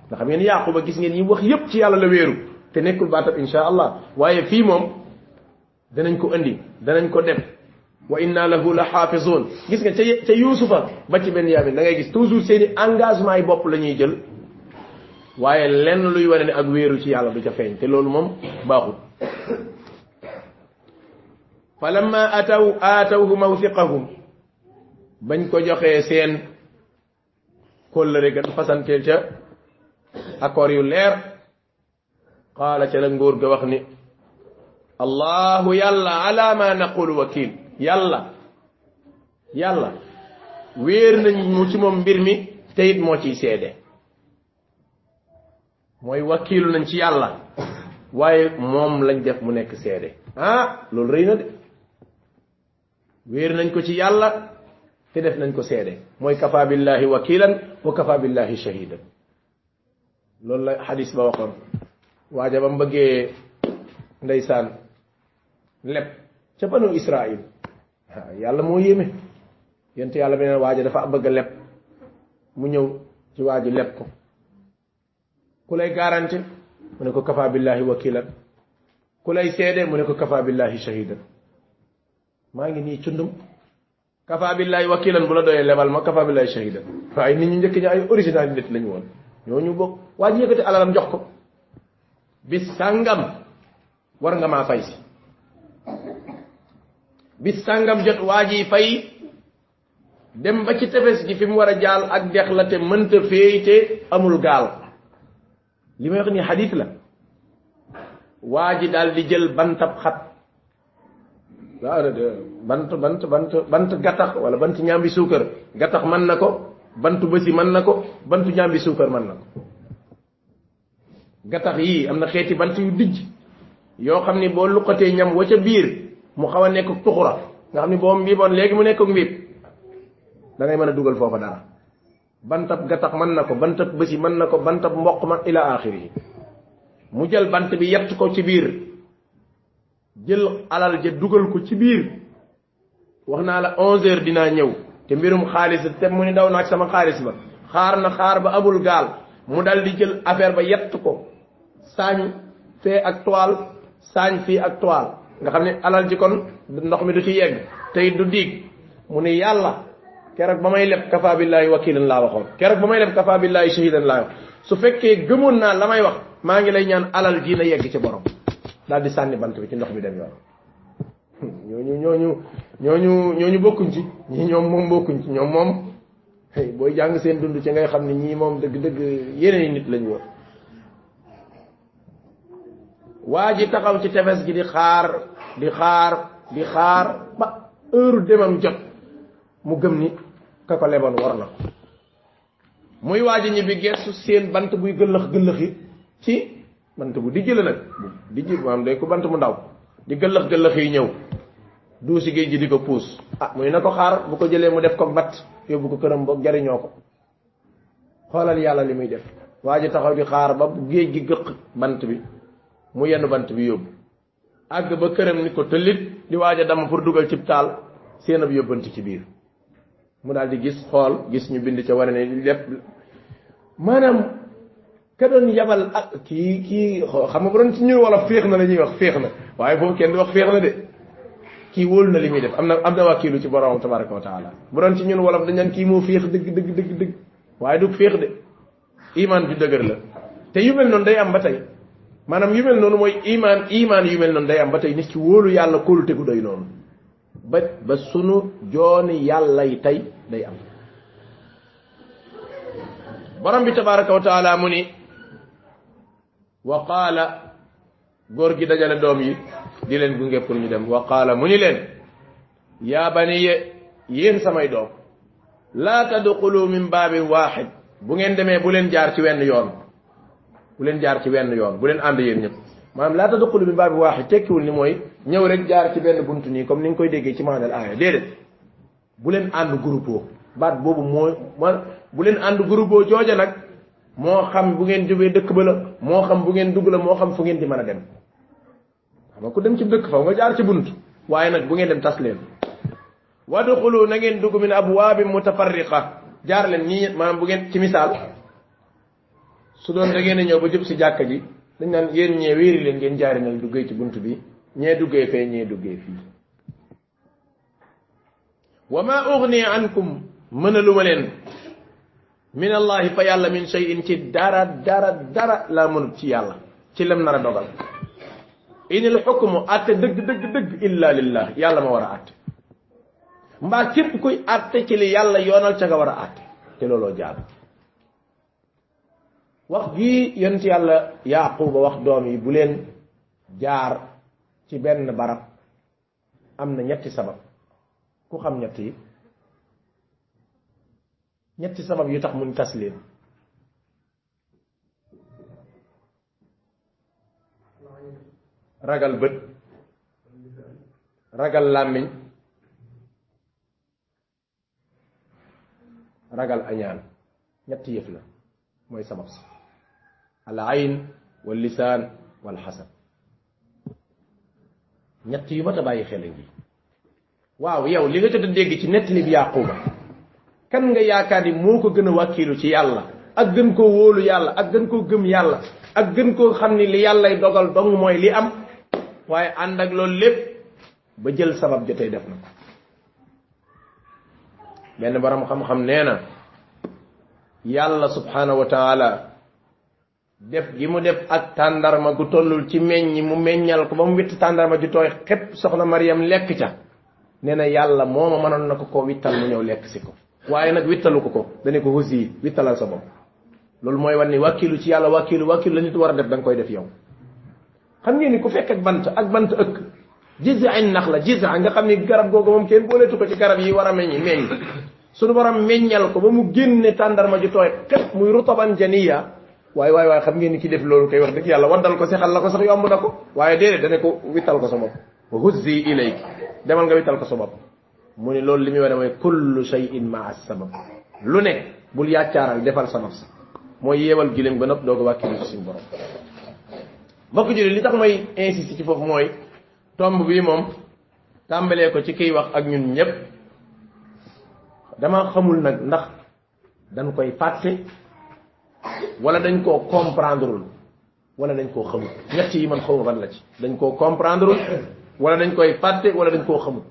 Nga xam ngeen yaquba gis ngeen yi wax yépp ci yàlla la wéeru te nekkul baatab insha allah. Waaye fii moom danañ ko andi danañ ko def وإنا له لحافظون. جس كان تي يوسف باتي بن يامين نغي جس توزور سيني أنغاز ماي بوب لنيي جيل واي لين لوي وراني اك ويرو سي يالا دوتا فين تي لولو موم باخو فلما اتوا اتوه موثقهم بن كو جوخي سين كل ريغا فسان كيل تا اكور يو لير قال تي لا نغور غا واخني الله يلا على ما نقول وكيل yàlla yàlla wéer nañ mu ci moom mbir mi te it moo ciy seede. Mooy wakiilu nañ ci yàlla waaye moom lañ def mu nekk seede. Ah loolu rëy na de. Wéer nañ ko ci yàlla te def nañ ko seede. Mooy kafa billahi wakilan wa kafa billahi shahidan loolu la xadis ba waxoon. Waaja ba mu bëggee ndeysaan leb ca banu israil yàlla moo yéeme yent yàlla beneen waaja dafa bëgg leb. Mu ñëw ci waaji leb ko. Ku lay garanti? Mu ne ko kafa billahi wakilan. Ku lay seede? Mu ne ko kafa billahi shahidan. Maa ngi nii cundum. Kafa billahi wakilan bu la doyee lebal ma kafa billahi shahidan. Waaye nit ñu njëkk ñi ay original nit lañu woon. Ñooñu bokk. Waa ji yëkkati alalam jox ko. Bis sàngam war nga maa fay si bis sàngam jot waa ji fay. Dem ba ci tefes gi fi mu war a jaal ak dex la te mënta féey te amul gaal. Li may wax ni xadis la. Waa ji daal di jël bantab xat. Bant bant bant bant gattax wala bant ñaambi suukar. Gattax mën na ko bantu bësi mën na ko bantu ñaambi suukar mën na ko. Gattax yii am na xeeti bant yu dijj yoo xam ni boo luqatee ñam wa ca biir mu xaw a nekk tuxura. Nga xam ni boo mbiiboon léegi mu nekk mbiib da ngay mën a dugal foofa dara. Bantab gattax mën na ko bantab bësi mën na ko bantab mboq man ila axiri. Mu jël bant bi yett ko ci biir. Jël alal ja dugal ko ci biir. Wax naa la onze heures dinaa ñëw. Te mbirum xaalis te mu ni daw naag sama xaalis ba. Xaar na xaar ba amul gaal. Mu dal di jël affaire ba yett ko. Saañ fee ak toile saañ fii ak toile nga xam ne alal ji kon ndox mi du ci yegg tey du diig mu ni yàlla keroog ba may leb kafa billahi wakilan laa waxoon. Keroog ba may leb kafa billahi shahidan wax su fekkee gëmoon naa la may wax maa ngi lay ñaan alal ji na yegg ci borom. Daal di sànni bant bi ci ndox mi dem yoon (laughs) ñooñu ñooñu ñooñu ñooñu bokkuñ ci. Ñii ñoom moom bokkuñ ci. Ñoom moom booy jàng seen dund ci ngay xam ne ñii moom dëgg dëgg yeneen nit lañ woon waa ji taxaw ci tefes gi di xaar di xaar di xaar ba heure demam jot mu gëm ni ka ko leboon war na muy waaji ñibbi gestu seen bant buy gëllëx gëllëxi ci bant bu dijj la nag dijj maam day ko bant mu ndaw di gëllëx gëllëx yi ñëw duusi géej ji di ko puus ah muy na ko xaar bu ko jëlee mu def ko bat yóbbu ko këram ba jariñoo ko. Xoolal yàlla li muy def. Waa ji taxaw di xaar ba géej gi gëq bant bi mu yenn bant bi yóbbu àgg ba këram ni ko tëllit di waaj a dama pour dugal cib taal seen ab yóbbanti ci biir mu daal di gis xool gis ñu bind ca wane ne lépp maanaam ka doon yabal ak kii kii xam nga doon ci ñun wala féex na la ñuy wax féex na. Waaye foofu kenn di wax féex na de. Kii wóolu na li muy def. Am na am na wakiilu ci borom tabaraka wa taala. Bu doon ci ñun wolof dañ naan kii moo féex dëgg dëgg dëgg dëgg. Waaye du féex de. Iman ju dëgër la. Te yu mel noonu day am ba tey maanaam yu mel noonu mooy iman iman yu mel noonu day am ba tey nit ci wóolu yàlla kóolute gu doy noonu ba ba sunu jooni yàlla yi tey day am borom bi tabaraka wa taala mu ni wa qaala góor gi dajale doom yi di leen gunge pour ñu dem wa qaala mu ni leen yaa baniye yéen samay doom laa tadxulu min baabin waaxid bu ngeen demee bu leen jaar ci wenn yoon bu leen jaar ci wenn yoon. Bu leen ànd yéen ñëpp. Maanaam laa tadxulu min baabin waaxid tekkiwul ni mooy ñëw rek jaar ci benn buntu nii comme ni nga koy déggee ci maanal aaya. Déedéet. Bu leen ànd groupe baat boobu moo bu leen ànd groupe jooja nag moo xam bu ngeen jubee dëkk ba la moo xam bu ngeen dugg la moo xam fu ngeen di mën a dem. Xam ku dem ci dëkk faw nga jaar ci bunt waaye nag bu ngeen dem tas leen. Wadxulu na ngeen dugg min abwaabin mutafarriqa. Jaar leen ñii maanaam bu ngeen ci misaal su doon da ngeen ñëw ba jub si jàkka ji. Dañ naan yéen ñee wéeri leen ngeen jaari nag duggee ci bunt bi. Ñee duggee fee ñee duggee fii wa ma ugni ankum mënaluma leen min allahi fa yàlla min shay'in ci dara dara dara laa mënut ci yàlla. Ci lem nar a dogal. Inil xukmu atte dëgg dëgg dëgg illa lillah. Yàlla ma war a atte. Mbaa képp kuy atte ci li yàlla yoonal ca nga war a atte. Te looloo jaadu wax gii yonent yàlla yaquba wax doom yi bu leen jaar ci benn barab. Am na ñetti sabab. Ku xam ñett yi ñetti sabab yu tax mun tas leen. Ragal bët. Ragal làmmiñ. Ragal añaan. Ñetti yëf la. Mooy sabab si al ayn wal lisaan wal xasad ñett yu mat a bàyyi xel ngi waaw yow li nga a dégg ci nettali bi yaquba kan nga yaakaar ni moo ko gën a wàkkiilu ci yàlla ak gën koo wóolu yàlla ak gën koo gëm yàlla ak gën koo xam ni li yàllay dogal dong mooy li am waaye ànd ak loolu lépp ba jël sabab jotee def na ko benn borom xam-xam nee na yàlla subhanahu wa taala def gi mu def ak tàndarma gu tollul ci meññi mu meññal ko ba mu witt tàndarma ju tooy xépp soxna mariam lekk ca. Nee na yàlla mooma mënoon na ko wittal mu ñëw lekk si ko. Waaye nag wittalu ko ko. Dane ko husi wittalal sa bopp. Loolu mooy wan ni wàkkilu ci yàlla wàkkilu wàkkilu la nit war a def da nga koy def yow. Xam ngeen ni ku fekk ak bant ak bant ëkk jisa añ nax la jisa nga xam ni garab googu moom kenn booleetu ko ci garab yi war a meññi meññ. Suñu borom meññal ko ba mu génne tàndarma ju tooy xet muy rutaban janiya waaye waaye waaye xam ngeen ki def loolu koy wax dëgg yàlla waddal ko sexal la ko sax yomb na ko waaye déedéet dane ko wittal ko sa bopp huzzi ilayk. Demal nga wittal ko sa bopp mu ne loolu li muy wane mooy kullu shay'in maa sabab. Lu ne bul yàccaaral defal sa mooy yeewal gileem ba nopp doo ko wàkkilu ci suñu borom. Mbokk julli li tax mooy insiste ci foofu mooy tomb bii moom tàmbalee ko ci kiy wax ak ñun ñëpp dama xamul nag ndax dañ koy fàtte wala dañ koo comprendreul. Wala dañ koo xamul. Ñett yi man xawma ban la ci. Dañ koo comprendreul wala dañ koy fàtte wala dañ koo xamul.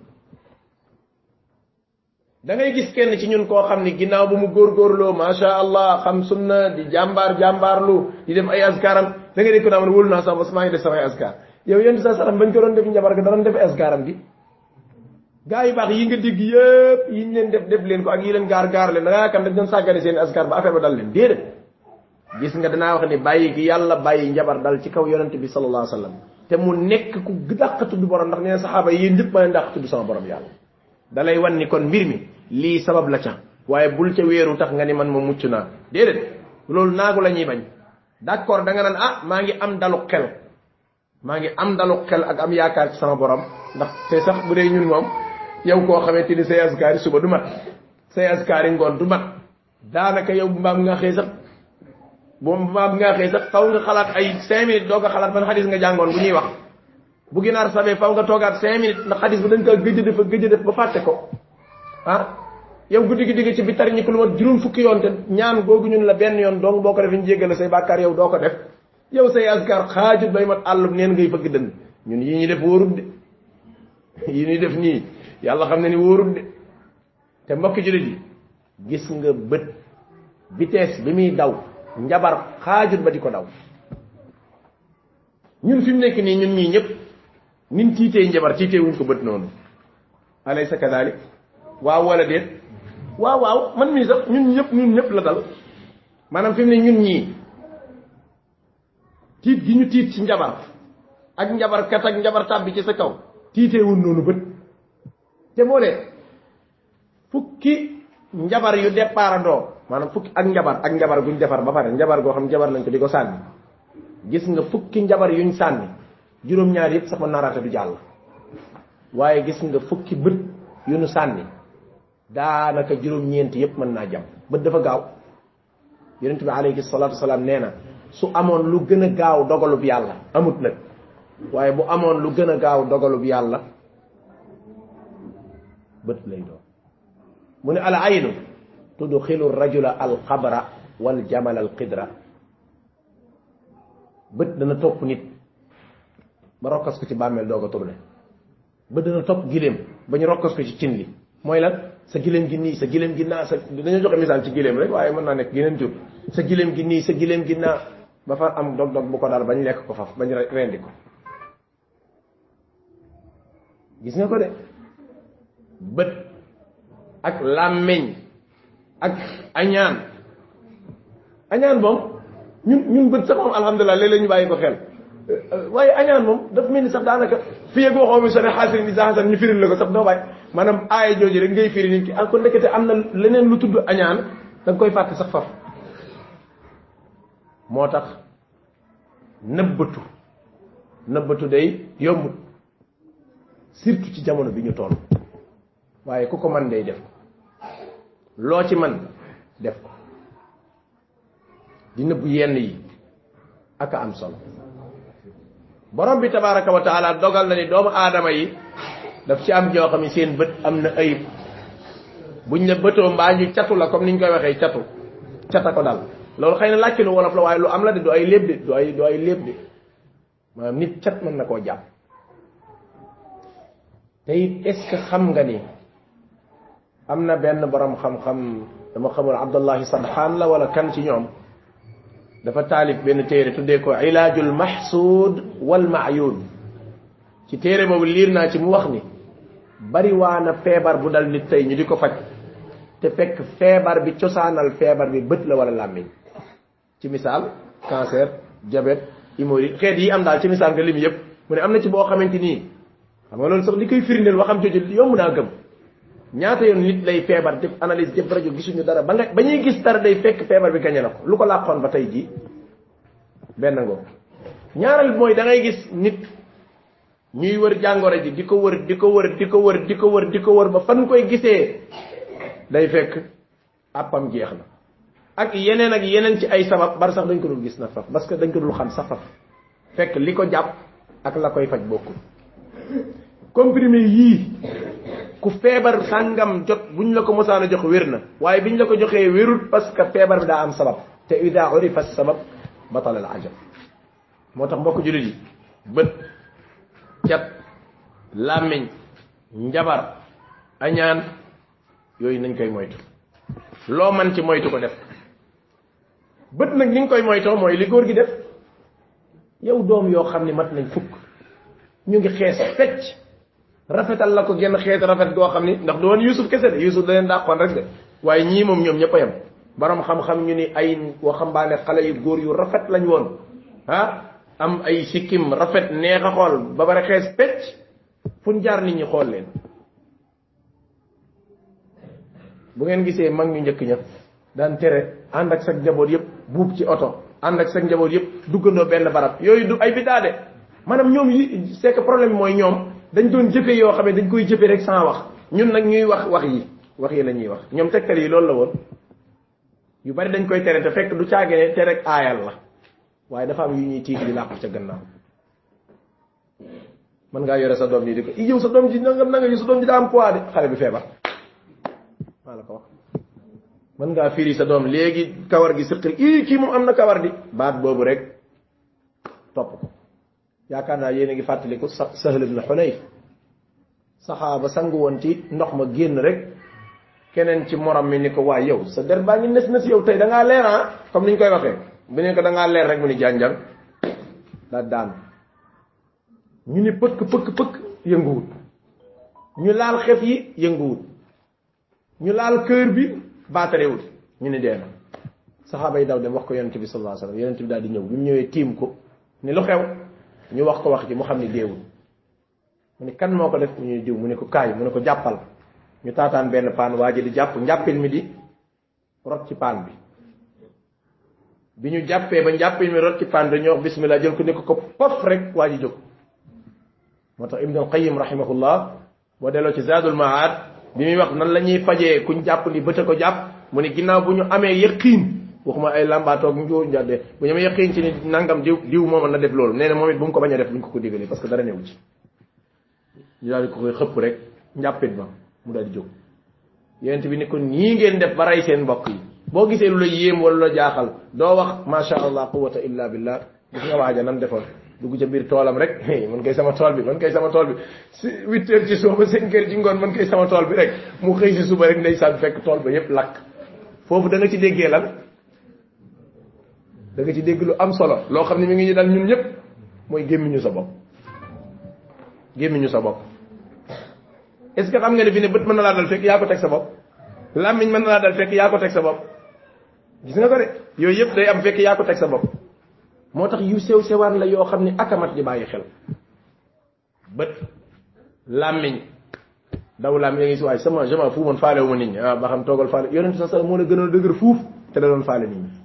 Da ngay gis kenn ci ñun koo xam ni ginnaaw bu mu góorgóorloo macha allah xam sunna di jàmbaar jàmbaarlu di def ay askaram da ngay dégg ko naa man wóolu naa sax bas maa ngi def samay askar yow yéen sa salam bañ ko doon def njabar ga danañ def askaram di gaa yu baax yi nga dégg yëpp yi ñu leen def def leen ko ak yi leen gaar gaar leen. Da ngaa yaakaar dañ doon sàggane seen askar ba affaire ba dal leen. Déedéet gis nga danaa wax ni bàyyi gi yàlla bàyyi njabar dal ci kaw yonente bi sallallahu alayhi wasallam te mu nekk ku dàq tudd borom ndax nee saxaaba yi ñëpp ma dàq tudd sama borom yàlla. Dalay wan ni kon mbir mi lii sabab la ca. Waaye bul ca wéeru tax nga ni man ma mucc naa. Déedéet loolu naagu la ñuy bañ. D'accord da nga naan ah maa ngi am dalu xel. Maa ngi am dalu xel ak am yaakaar ci sama borom. Ndax te sax bu dee ñun moom yow koo xamante ni say askaari suba du mat. Say askaari ngoon du mat. Daanaka yow mbaam nga xëy sax boo mbaam nga xëy sax faw nga xalaat ay cinq minutes doo ko xalaat ban xadis nga jàngoon bu ñuy wax bu ginaar sabee faw nga toogaat cinq minutes ndax xadis bu dañ ko gëj def gëj def ba fàtte ko. Ah yow guddi digg ci bi tari ñi ko lu mat juróom fukki yoon te ñaan googu ñun la benn yoon dong boo ko defee ñu jéggale say bàkkaar yow doo ko def. Yow say askar xaajut bay mat àllum neen ngay bëgg dënd ñun yi ñuy def wóorut de. (laughs) Yi ñuy def nii. Yàlla xam ne ni wóorut de. Te mbokki julit yi gis nga bët vitesse bi muy daw njabar xaajut ba di ko daw. Ñun fi mu nekk nii ñun ñii ñëpp nin tiitee njabar tiitee wuñ ko bët noonu. Alaysa kadalik? Waaw wala déet? Waaw waaw man mii sax ñun ñëpp ñun ñëpp la dal. Maanaam fi mu ne ñun ñii tiit gi ñu tiit ci njabar ak njabar kat ak njabar tàbbi ci sa kaw tiitee wuñ noonu bët. Te moo ne fukki njabar yu départandoo maanaam fukki ak njabar ak njabar guñ defar ba pare njabar goo xam njabar nañ ko di ko sànni. Gis nga fukki njabar yuñ sànni juróom-ñaar yëpp sax ma naraate du jàll. Waaye gis nga fukki bët yu nu sànni daanaka juróom-ñeent yëpp mën naa jam bët dafa gaaw. Yonent bi alayhi salatu wasalaam nee na su amoon lu gën a gaaw dogalub yàlla amut nag. Waaye bu amoon lu gën a gaaw dogalub yàlla bët lay doon. Mu ne al aynu tudxilu rajula al xabra wal jamal al qidra bët dana topp nit ba rokkas ko ci bàmmeel doog a tourné bët dana topp gileem ba ñu rokkas ko ci cin li mooy lan sa gileem gi nii sa gileem gi naa sa dañoo joxe misaal ci gileem rek waaye mën naa nekk geneen jur sa gileem gi nii sa gileem gi naa ba fa am dog dog bu ko daal bañ lekk ko faf bañ rendi ko gis nga ko de? Bët ak làmmeñ ak añaan añaan moom ñun ñun bët sax moom alhamdulilah léeg-léeg ñu bàyyi ko xel. Waaye añaan moom dafa mel ni sax daanaka fii ak waxoo mi sone xaasiri ni saxasan ñu firil la ko sax doo bàyyi. Maanaam aaya jooju rek ngay firi nit ki ak ko ndekete am na leneen lu tudd añaan da nga koy fàtte sax faf moo tax nëbbatu nëbbatu day yombut surtout ci jamono bi ñu toll. Waaye ku ko man day def loo ci man def. Ko di nëbbu yenn yi aka am solo borom bi tabaraka wa taala dogal na ni doomu aadama yi daf ci am ñoo xam ne seen bët am na ayib. Buñ la bëtoo mbaa ñu catu la comme niñ koy waxee catu cata ko dal. Loolu xëy na làcc lu wolof la waaye lu am la de du ay léeb de du ay du ay léeb de. Maanaam nit cat mën na koo jàpp. Te it est ce que xam nga ni am na benn borom xam-xam dama xamul abdullahi sadxaan la wala kan ci ñoom dafa taalif benn téere tuddee ko ilaajul mahsuud wal maayuun ci téere boobu liir naa ci mu wax ni bari waana feebar bu dal nit tey ñu di ko faj te fekk feebar bi cosaanal feebar bi bët la wala làmmiñ ci misaal cancer diabète hémorroïde xeet yi am daal ci misaal nga lim yëpp mu ne am na ci boo xamante nii xam nga loolu sax li koy firndeel waxam jooju yomb naa gëm ñaata yoon nit lay feebar def analyse def rajo gisuñu dara. Ba nga ba ñuy gis dara day fekk feebar bi gañe na ko. Lu ko làqoon ba tey jii benn ngoo ñaareel mooy da ngay gis nit ñuy wër jàngoro ji di ko wër di ko wër di ko wër di ko wër di ko wër ba fan koy gisee day fekk àppam jeex na. Ak yeneen ak yeneen ci ay sabab bar sax dañ ko dul gis na faf parce que dañ ko dul xam sax faf. Fekk li ko jàpp ak la koy faj bokkul. Comprimé yii ku feebar sàngam jot buñ la ko mosaan a jox wér na. Waaye biñ la ko joxee wérut parce que feebar bi daa am sabab. Te ida urifa sabab batal al ajab moo tax mbokk julit yi bët cat làmmiñ njabar añaan yooyu nañ koy moytu. Loo man ci moytu ko def. Bët nag ni nga koy moytoo mooy li góor gi def yow doom yoo xam ne mat nañ fukk ñu ngi xees fecc rafetal la ko genn xeet rafet goo xam ni ndax du woon yusuf kese de yusuf da leen dàqoon rek de. Waaye ñii moom ñoom ñëpp a yem. Borom xam-xam ñu ni ay waxambaane xale yu góor yu rafet lañ woon. Ah am ay sikkim rafet neex a xool ba bare xees fecc fu jaar nit ñi xool leen. Bu ngeen gisee mag ñu njëkk ña daan tere ànd ak sa njaboot yëpp buub ci oto ànd ak sa njaboot yëpp duggandoo benn barab. Yooyu du ay bidaa de. Maanaam ñoom yi c'est que problème mooy ñoom dañ doon jëfe yoo xam ne dañ koy jëfe rek sans wax. Ñun nag ñuy wax wax yi wax yi la ñuy wax. Ñoom tegtal yi loolu la woon. Yu bari dañ koy tere te fekk du caagee te rek aayal la. Waaye dafa am yu ñuy tiit di làqu ca gannaaw. Mën ngaa yore sa doom ji di ko i yow sa doom ji nangam nangam yi sa doom ji daa am poids de. Xale bi feebar. Maa la ko wax. Mën ngaa firi sa doom léegi kawar gi sëqri i kii moom am na kawar di. Baat boobu rek topp ko yaakaar naa yéen a ngi fàttaliku sahl ibn xunayf saxaaba sangu woon ci ndox ma génn rek. Keneen ci morom mi ni ko waay yow sa der baa ngi nes nes yow tey da ngaa leer ah comme ni ñu koy waxee bu ne ko da ngaa leer rek mu ni jànjang daa daan ñu ni pëkk pëkk pëkk yënguwut ñu laal xef yi yënguwut ñu laal kër bi baatarewut ñu ni dee na saxaaba yi daw dem wax ko yonente bi sallallahu alayhi wasallam. Yonente bi daal di ñëw bi mu ñëwee tiim ko ni lu xew ñu wax ko wax ji mu xam ni mu ni kan moo ko def? Ñuy diw. Mu ne ko kaay. Mu ne ko jàppal. Ñu taataan benn paan waa ji di jàpp. Njàppil mi di rot ci paan bi. Bi ñu jàppee ba njàppil mi rot ci paan bi wax bismillah jël ko ni ko ko pof rek waa ji jóg. Moo tax ibnu alqayim rahimahullah boo delloo ci zadul maad bi muy wax nan la ñuy fajee kuñ jàpp ni bëta ko jàpp mu ni ginnaaw bu ñu amee yëqiin waxuma ay lambaatoog njóor njàdde bu ñu amee yëqiin ci ni nangam diw diw moom na def loolu. Nee na moom it bu mu ko bañ a def buñ ko ko digalee parce que dara newu ci. Ñu daal di ko koy xëpp rek njàppit ba mu daal di jóg. Yonent bi ni ko nii ngeen def ba rey seen mbokk yi. Boo gisee lu la yéem wala la jaaxal doo wax masha allah quwata illa billah. Gis nga waaja nam defoon. Dugg ca biir toolam rek (laughs) man kay sama tool bi man kay sama tool bi. Si huit heures ci suba ba cinq heures ci ngoon man kay sama tool bi rek. Mu xëy si suba rek ndeysaan fekk tool ba yépp lakk. Foofu da nga ci déggee lan da nga ci dégg lu am solo. Loo xam ne mi ngi ñu dal ñun ñëpp mooy gémmiñu sa bopp. Gémmiñu sa bopp. Est ce que xam nga ne fi ne bët mën na laa dal fekk yaa ko teg sa bopp? Làmmiñ mën na laa dal fekk yaa ko teg sa bopp. Gis nga ko de? Yooyu yëpp day am fekk yaa ko teg sa bopp. Moo tax yu sew sewaan la yoo xam ne akamat di bàyyi xel. Bët làmmiñ daw làmmiñ da ngay si waay sama je m'en fous man faale wu ma nit ñi. Ah ba xam toogal faale yonent sa sala moo la gënoon dëgër fuuf te da doon faale nit ñi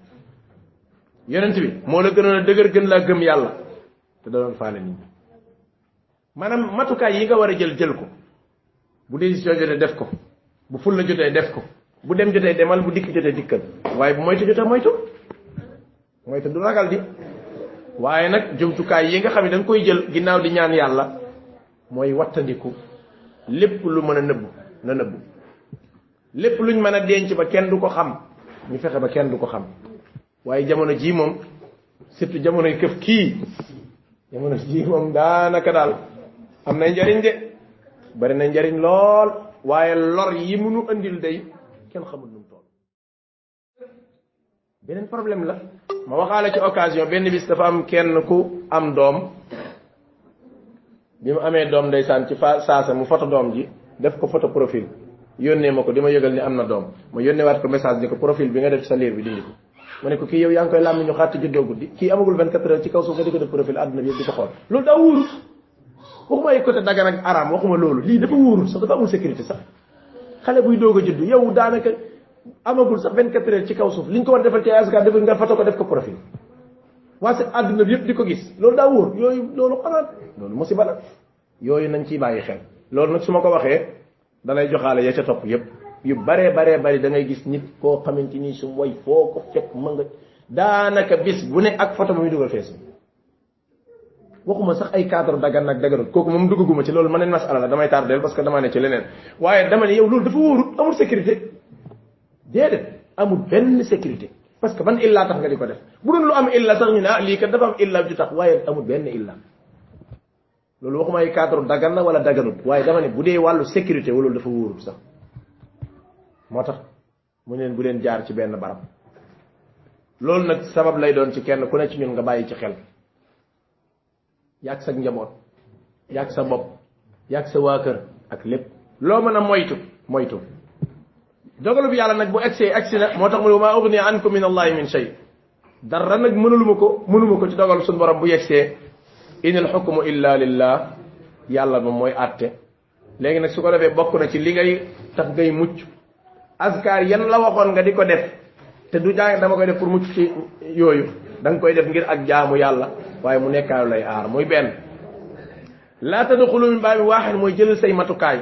yonent bi moo la gënoon a dëgër gën laa gëm yàlla. Te da doon faale nit ñi. Maanaam matukaay yi nga war a jël jël ko. Bu décision jotee def ko. Bu ful la jotee def ko. Bu dem jotee demal bu dikk jotee dikkal. Waaye bu moytu jotee moytu. Moytu du ragal di. Waaye nag jumtukaay yi nga xam ne da koy jël ginnaaw di ñaan yàlla mooy wattandiku. Lépp lu mën a nëbbu na nëbbu. Lépp luñ mën a denc ba kenn du ko xam ñu fexe ba kenn du ko xam waaye jamono jii moom surtout jamonoy këf kii. Jamono (laughs) jii moom daanaka daal. Am na njariñ de bari na njariñ lool waaye lor yi munu andil day kenn xamul nu mu toll. Beneen problème la ma waxaale ci occasion benn bis dafa am kenn ku am doom. Bi mu amee doom ci fa saasa mu foto doom ji def ko photo profil. Yónnee ma ko di ma yëgal ni am na doom. Ma yónnee waat ko message ni ko profil bi nga def sa liir bi dindi ko ma ne ko kii yow yaa ngi koy làmmi ñu xaatti juddoo guddi kii amagul 24 heures ci kaw suuf nga di ko def profil àdduna bi yëpp di ko xool loolu daa wóorut waxuma ay côté dagan ak araam waxuma loolu lii dafa wóorut sax dafa amul sécurité sax xale buy doog a juddu yow daanaka amagul sax 24 heures ci kaw suuf li ko war defal ci askan def nga foto ko def ko profil waa si àdduna bi yëpp di ko gis loolu daa wóor yooyu loolu xanaa loolu musiba la yooyu nañ ciy bàyyi xel loolu nag su ma ko waxee dalay joxaale ya ca topp yëpp yu baree baree bari da ngay gis nit koo xamante ni su way foo ko fekk ma nga daanaka bis bu ne ak photo ba muy dugal fees waxuma sax ay cadre dagan nag daganut kooku moom duggaguma ci loolu ma neen masala la damay tardeel parce que dama ne ci leneen. Waaye dama ne yow loolu dafa wóorut amul sécurité. Déedéet amul benn sécurité. Parce que ban illa tax nga di ko def? Bu doon lu am illa sax ñu ne ah lii kat dafa am illa ju tax waaye amul benn illa. Loolu waxuma ay cadre dagan na wala daganut waaye dama ne bu dee wàllu sécurité wala dafa wóorut sax moo tax mu neen bu leen jaar ci benn barab. loolu nag sabab lay doon ci kenn ku ne ci ñun nga bàyyi ci xel. yàgg sa njaboot yàgg sa bopp yàgg sa waa kër ak lépp. loo mën a moytu moytu. dogalu bi yàlla nag bu egsee egsi na moo tax mu ne maa ugni ankum min allahi min shay. dara nag mënuluma ko mënuma ko ci dogal suñu borom bu yegsee. in al hukmu illa lillah yàlla moom mooy àtte. léegi nag su ko defee bokk na ci li ngay tax ngay mucc. Askar yan la waxoon nga di ko def. Te du jàng dama koy def pour mucc ci yooyu. Da nga koy def ngir ak jaamu yàlla waaye mu nekkaayu lay aar. Muy benn. Laa tadxulu min baabi waaxid mooy jël say matukaay.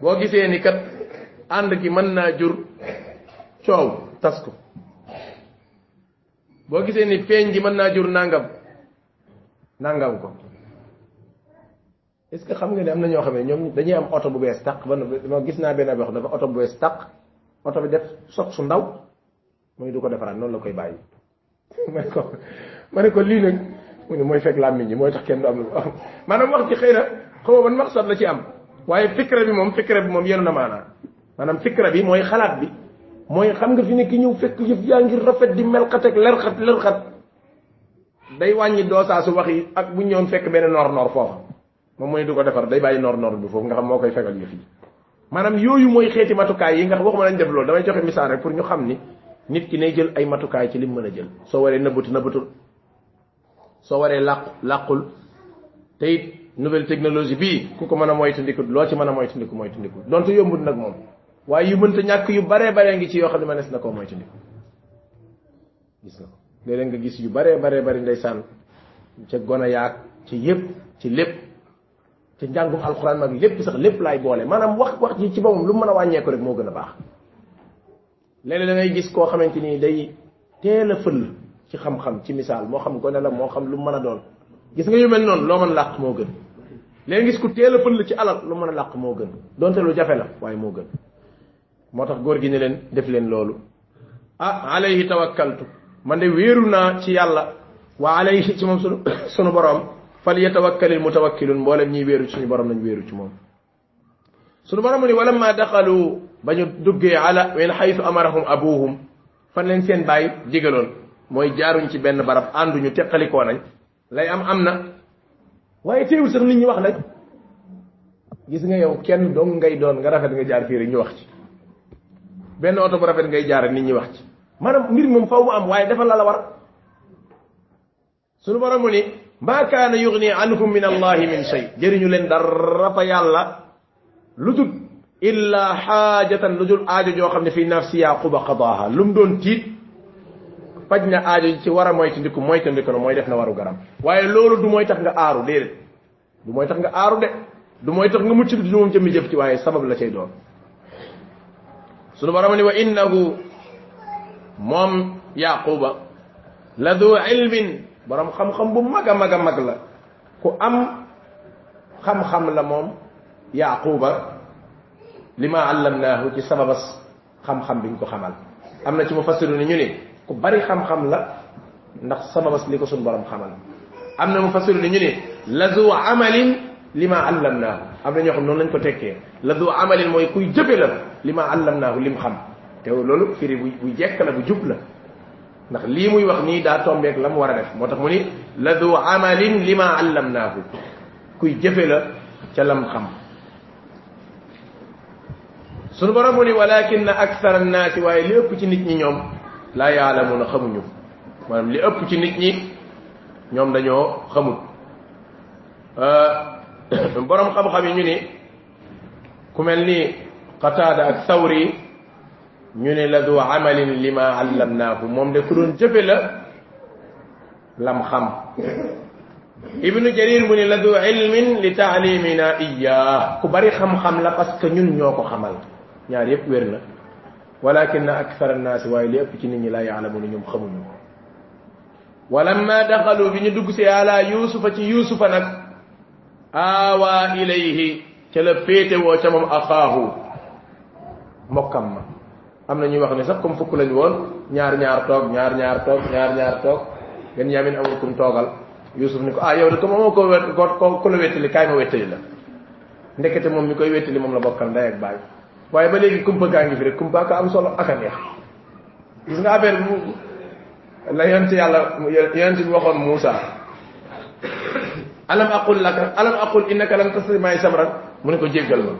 Boo gisee ni kat ànd gi mën naa jur coow tas ko. Boo gisee ni feeñ gi mën naa jur nangam nangam ko est ce que xam nga ne am na ñoo xam ne ñoom dañuy am oto bu bees tàq ba ma gis naa benn wax dafa oto bu bees tàq oto bi def sot su ndaw muy du ko defaraat noonu la koy bàyyi ma ko ma ne ko lii nag mu ne mooy fekk làmmiñ ñi mooy tax kenn du am lu am maanaam wax ci xëy na xaw ban maqsad la ci am waaye fikra bi moom fikra bi moom yenu na maanaa maanaam fikra bi mooy xalaat bi mooy xam nga fi ne ki ñëw fekk yëf yaa ngir rafet di melxat ak lerxat lerxat day wàññi doosaa su wax yi ak bu ñëwoon fekk benn noor noor foofa moom mooy du ko defar day bàyyi noor noor bi foofu nga xam moo koy fegal yëf yi. Maanaam yooyu mooy xeeti matukaay yi nga waxuma lañ def loolu damay joxe misaal rek pour ñu xam ni nit ki nay jël ay matukaay ci lim mën a jël. Soo waree nëbbatu nëbbatul. Soo waree làqu làqul. Te it nouvelle technologie bii ku ko mën a moytandiku loo ci mën a moytandiku moytandiku. Donte yombut nag moom waaye yu mënta ñàkk yu baree baree ngi ci yoo xam ne mënees na koo moytandiku. Gis nga ko. Léeg nga gis yu baree baree bari ndeysaan ca gona yaag ci yépp ci lépp ci njàngum alxuraan mag lépp sax lépp laay boole. Maanaam wax wax ji ci boppam lu mën a wàññeeku rek moo gën a baax. Léeg-léeg da ngay gis koo xamante ni day teel a fël ci xam-xam ci misaal. Moo xam gone la moo xam lu mën a doon. Gis nga yu mel noonu loo mën a làq moo gën. Léegi gis ku teel a fël ci alal lu mën a làq moo gën. Donte lu jafe la waaye moo gën. Moo tax góor gi ne leen def leen loolu. Ah alayhi tawakkaltu. Man de wéeru naa ci yàlla. Wa alayhi ci moom sunu (coughs) sunu borom fal yatawakkalil mutawakkilun mboolem ñiy wéeru ci suñu borom nañ wéeru ci moom sunu borom ni wala ma daxalu ba ñu duggee ala min xaytu amarahum abuhum. Fan leen seen bàyyi digaloon mooy jaaruñ ci benn barab ànduñu teqalikoo nañ. Lay am am na. Waaye teewul sax nit ñi wax nañ. Gis nga yow kenn dong ngay doon nga rafet nga jaar rek ñu wax ci. Benn oto bu rafet ngay jaar nit ñi wax ci. Maanaam mbir moom faw mu am waaye defal la la war. Sunu borom ni ma kaana yugni anhum min allahi min shay. Jëriñu leen dara fa yàlla lu dul illa xaajatan lu dul aajo joo xam ne fi nafsi yaquba qadaaha. Lu mu doon tiit faj na aajo ci war a moytandiku moytandiku na mooy def na waru garam. Waaye loolu du mooy tax nga aaru déedéet. Du mooy tax nga aaru de. Du mooy tax nga mucc du moom jëmmi jëf ci waaye sabab la cay doon. Sunu borom ni wa innahu moom yaquba la du ilmin borom xam-xam bu mag a mag la ku am xam-xam la moom yaquba lima allamnaahu ci sababas xam-xam biñ ko xamal am na ci mu fassiru ni ñu ni ku bari xam-xam la ndax sababas li ko suñ borom xamal am na mu fassiru ni ñu ni la du amalin lima allamnaahu am na ñoo xam noonu lañ ko tekkee la du amalin mooy kuy jëfe la lima allamnaahu lim xam te loolu firi bu jekk la bu jub la ndax lii muy wax nii daa tombeek la mu war a def moo tax mu ni la du amalin lima allamnaahu kuy jëfe la ca lam xam sunu borom mu ni walakin akthara annaasi waaye li ëpp ci nit ñi ñoom laa yaalamuuna xamuñu maanaam li ëpp ci nit ñi ñoom dañoo xamut borom xam-xam yi ñu ni ku mel ni qataada ak sawri ñu ni la du amalin lima allamnaahu moom de ku doon jëfe la lam xam. Ibnu jarir mu ni la du ilmin li taalimina iyaa ku bari xam-xam la parce que ñun ñoo ko xamal. Ñaar yépp wér na. Walakin akthar annaasi waaye li ëpp ci nit ñi laa yaalamuuna ñoom xamuñu walamma daxalu bi ñu dugg si ala yusufa ci yusufa nag aawaa ilayhi ca la féete woo ca moom axaahu mbokkam ma am na ñuy wax ne sax comme fukk lañ woon ñaar ñaar toog ñaar ñaar toog ñaar ñaar toog. Ngeen yamin amul kum toogal. Yusuf ni ko ah yow de comme amoo ko wet ko ko la wettali kaay ma wettali la. Ndekete moom mi koy wettali moom la bokkal ndey ak baay. Waaye ba léegi kumpa gaa ngi fi rek kumpa ka am solo ak a neex. Gis nga affaire bu la yonent yàlla yonent bi waxoon Moussa alam aqul laka alam aqul innaka lan tasri sabran mu ne ko jéggal ma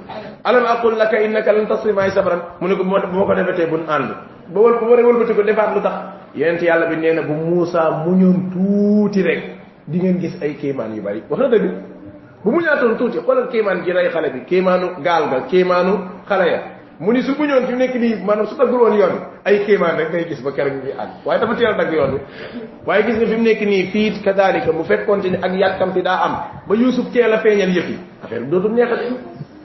alam aqul laka innaka lan tasri maay sabran mu ne ko bu ma ko defetee buñ ànd ba wal bu wëlbati ko defaat lu tax yonent yàlla bi nee na bu Moussa muñoon tuuti rek. Di ngeen gis ay kéemaan yu bari wax na bu mu ñaatoon tuuti xoolal kéemaan gi rey xale bi kéemaanu gaal ga kéemaanu xale ya mu ni su muñoon fi mu nekk nii maanaam su daggul woon yoon ay kéemaan rek ngay gis ba keroog ñu àgg waaye dafa a dagg yoon bi waaye gis nga fi mu nekk nii fii kadalika bu fekkoonte ni ak yàkkamti daa am ba Yuusuf teel a feeñal yëf yi affaire dootul neexati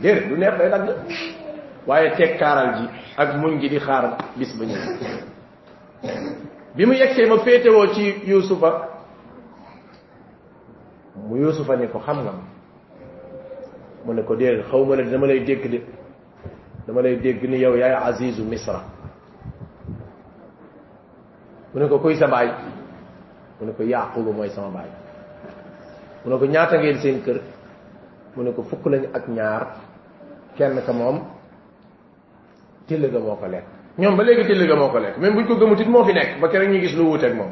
déedéet du neex day dagg waaye tekkaaral ji. Ak muñ gi di xaar bis ba ñëw bi mu yegsee ma féetewoo ci Yuusufa mu Yuusufa ne ko xam nga mu ne ko déedéet xaw ma ne dama lay dégg de dama lay dégg ni yow yaay azizu misra. Mu ne ko kuy sa baay mu ne ko yaquba mooy sama baay mu ne ko ñaata ngeen seen kër mu ne ko fukk lañ ak ñaar kenn ka moom till ga moo ko lekk ñoom ba léegi till ga moo ko lekk même buñ ko gëmutit moo fi nekk ba keroog ñu gis lu wuuteeg moom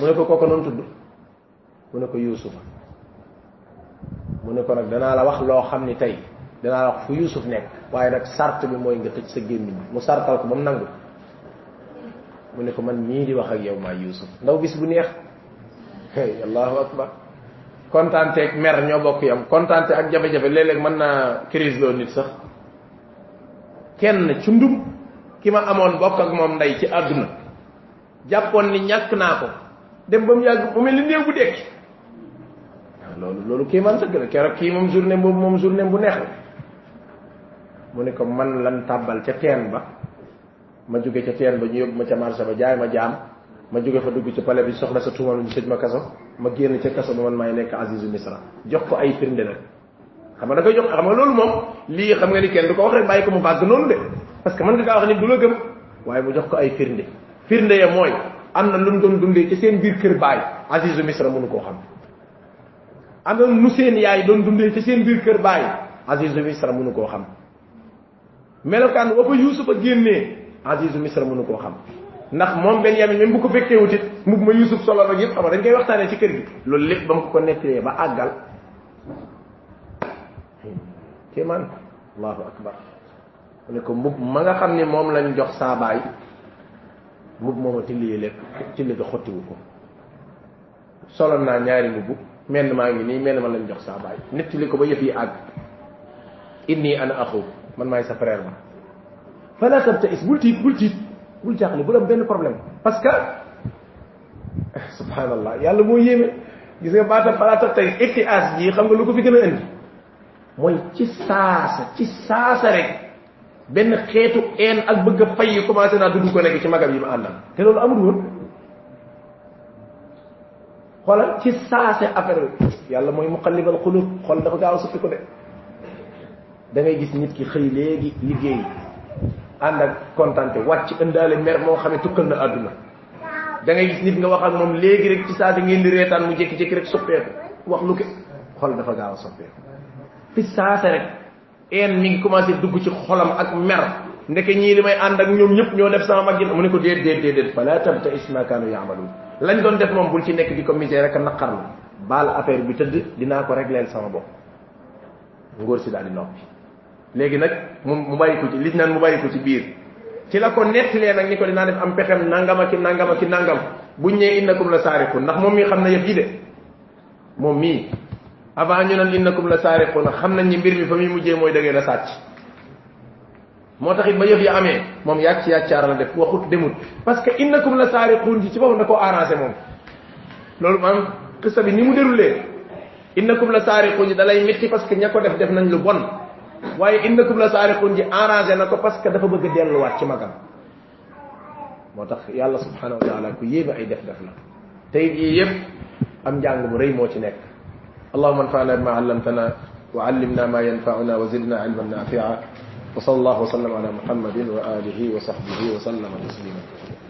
mu ne ko kooku noonu tudd mu ne ko yuusufa mu ne ko nag danaa la wax loo xam ni tey la wax fu yusuf nekk waaye nag sart bi mooy nga tëj sa gémmiñ mu sartal ko ba mu nangu mu ne ko man ñii di wax ak yow maa yusuf ndaw bis bu neex hey allahu akbar kontaante ak mer ñoo bokk yam kontaante ak jafe-jafe léeg-léeg mën naa crise loo nit sax kenn ci ndum ki ma amoon bokk ak moom ndey ci àdduna jàppoon ni ñàkk naa ko dem ba mu yàgg mu mel ni néew bu dekki loolu loolu kii man sëgg la keroog kii moom journée boobu moom journée bu neex la mu ne ko man lan tàbbal ca teen ba ma jóge ca teen ba ñu yóbbu ma ca marché ba jaay ma jaam ma jóge fa dugg ci palais bi soxla sa tuumal ñu tëj ma kaso ma génn ca kaso ba man maay nekk azizu misra. Jox ko ay firnde nag xam nga da koy jox xam nga loolu moom lii xam nga ni kenn du ko wax rek bàyyi ko mu bàgg noonu de. Parce que mën nga wax nit du la gëm waaye mu jox ko ay firnde firnde ya mooy am na lu mu doon dundee ci seen biir kër baay azizu misra mënu koo xam am na nu seen yaay doon dundee ci seen biir kër baay azizu misra mënu koo xam melokaan wa fa yuusufa génnee azizu misra mënu koo xam ndax moom benn yamin même bu ko fekkee wutit mub ma yusuf solo ak yëpp xam dañ koy waxtaanee ci kër gi loolu lépp ba mu ko nettalee ba àggal kéemaan allahu akbar mu ne ko mbub ma nga xam ne moom lañ jox saa baay mbub mooma tilli lekk tilli ga xottiwu ko solo naa ñaari mbubb menn maa ngi nii menn ma lañ jox saa baay nettali ko ba yëf yi àgg inni ana axu man maay sa frère ba fala tabtais bul tiit bul tiit bul jaaxle bul am benn problème. Parce que subhanallah yàlla moo yéeme. Gis nga baata fala tabtais itias ji xam nga lu ko fi gën a indi? Mooy ci saasa ci saasa rek benn xeetu een ak bëgg a fay yi commencé naa dugg ko nekk ci magam yi ma àndal. Te loolu amul woon. Xoolal ci saase affaire yàlla mooy muqallibal xulub xool dafa gaaw suppi ko de da ngay gis nit ki xëy léegi liggéey. Ànd ak kontante wàcc ëndaale mer moo xam ne tukkal na àdduna. Da ngay gis nit nga wax ak moom léegi rek ci saase ngeen di reetaan mu jékki-jékki rek soppeeku. Wax lu ke xol dafa gaaw a soppeeku. Fi saase rek een mi ngi commencé dugg ci xolam ak mer. Ndeke ñii li may ànd ak ñoom ñëpp ñoo def sama mag yi mu ne ko déet déet déet déet fala tabta isma kaanu yaamaluun lañ doon def moom bul ci nekk di ko misé rek a naqarlu. Baal affaire bi tëdd dinaa ko régleel sama bopp. Ngóor si daal di noppi léegi nag mu mu bàyyi ko ci liñ naan mu bàyyi ko ci biir ci la ko nettalee nag ni ko dinaa def am pexem nangam ak nangam ak nangam buñ ñee innakum la saariqun ndax moom mii xam na yëf yi de. Moom mii avant ñu naan innakum la saariqun xam nañ ni mbir mi fa muy mujjee mooy dëggee la sàcc moo tax it ba yëf yi amee moom yàcc yàccaar la def waxut demut. Parce que innakum la saariqun ji ci boppam da koo arrangé moom loolu maanaam qissa bi ni mu déroulé innakum la saariqun ji da lay métti parce que ña ko def def nañ lu bon waye innakum la sariqun ji arrangé nako parce que dafa bëgg déllu wat ci magam. Motax yalla subhanahu wa ta'ala ku yeb ay def def la. Tay yi yeb am jang bu reuy mo ci nek اللهم انفعنا بما علمتنا وعلمنا ما ينفعنا وزدنا علما نافعا وصلى الله وسلم على محمد وآله وصحبه وسلم تسليما كثيرا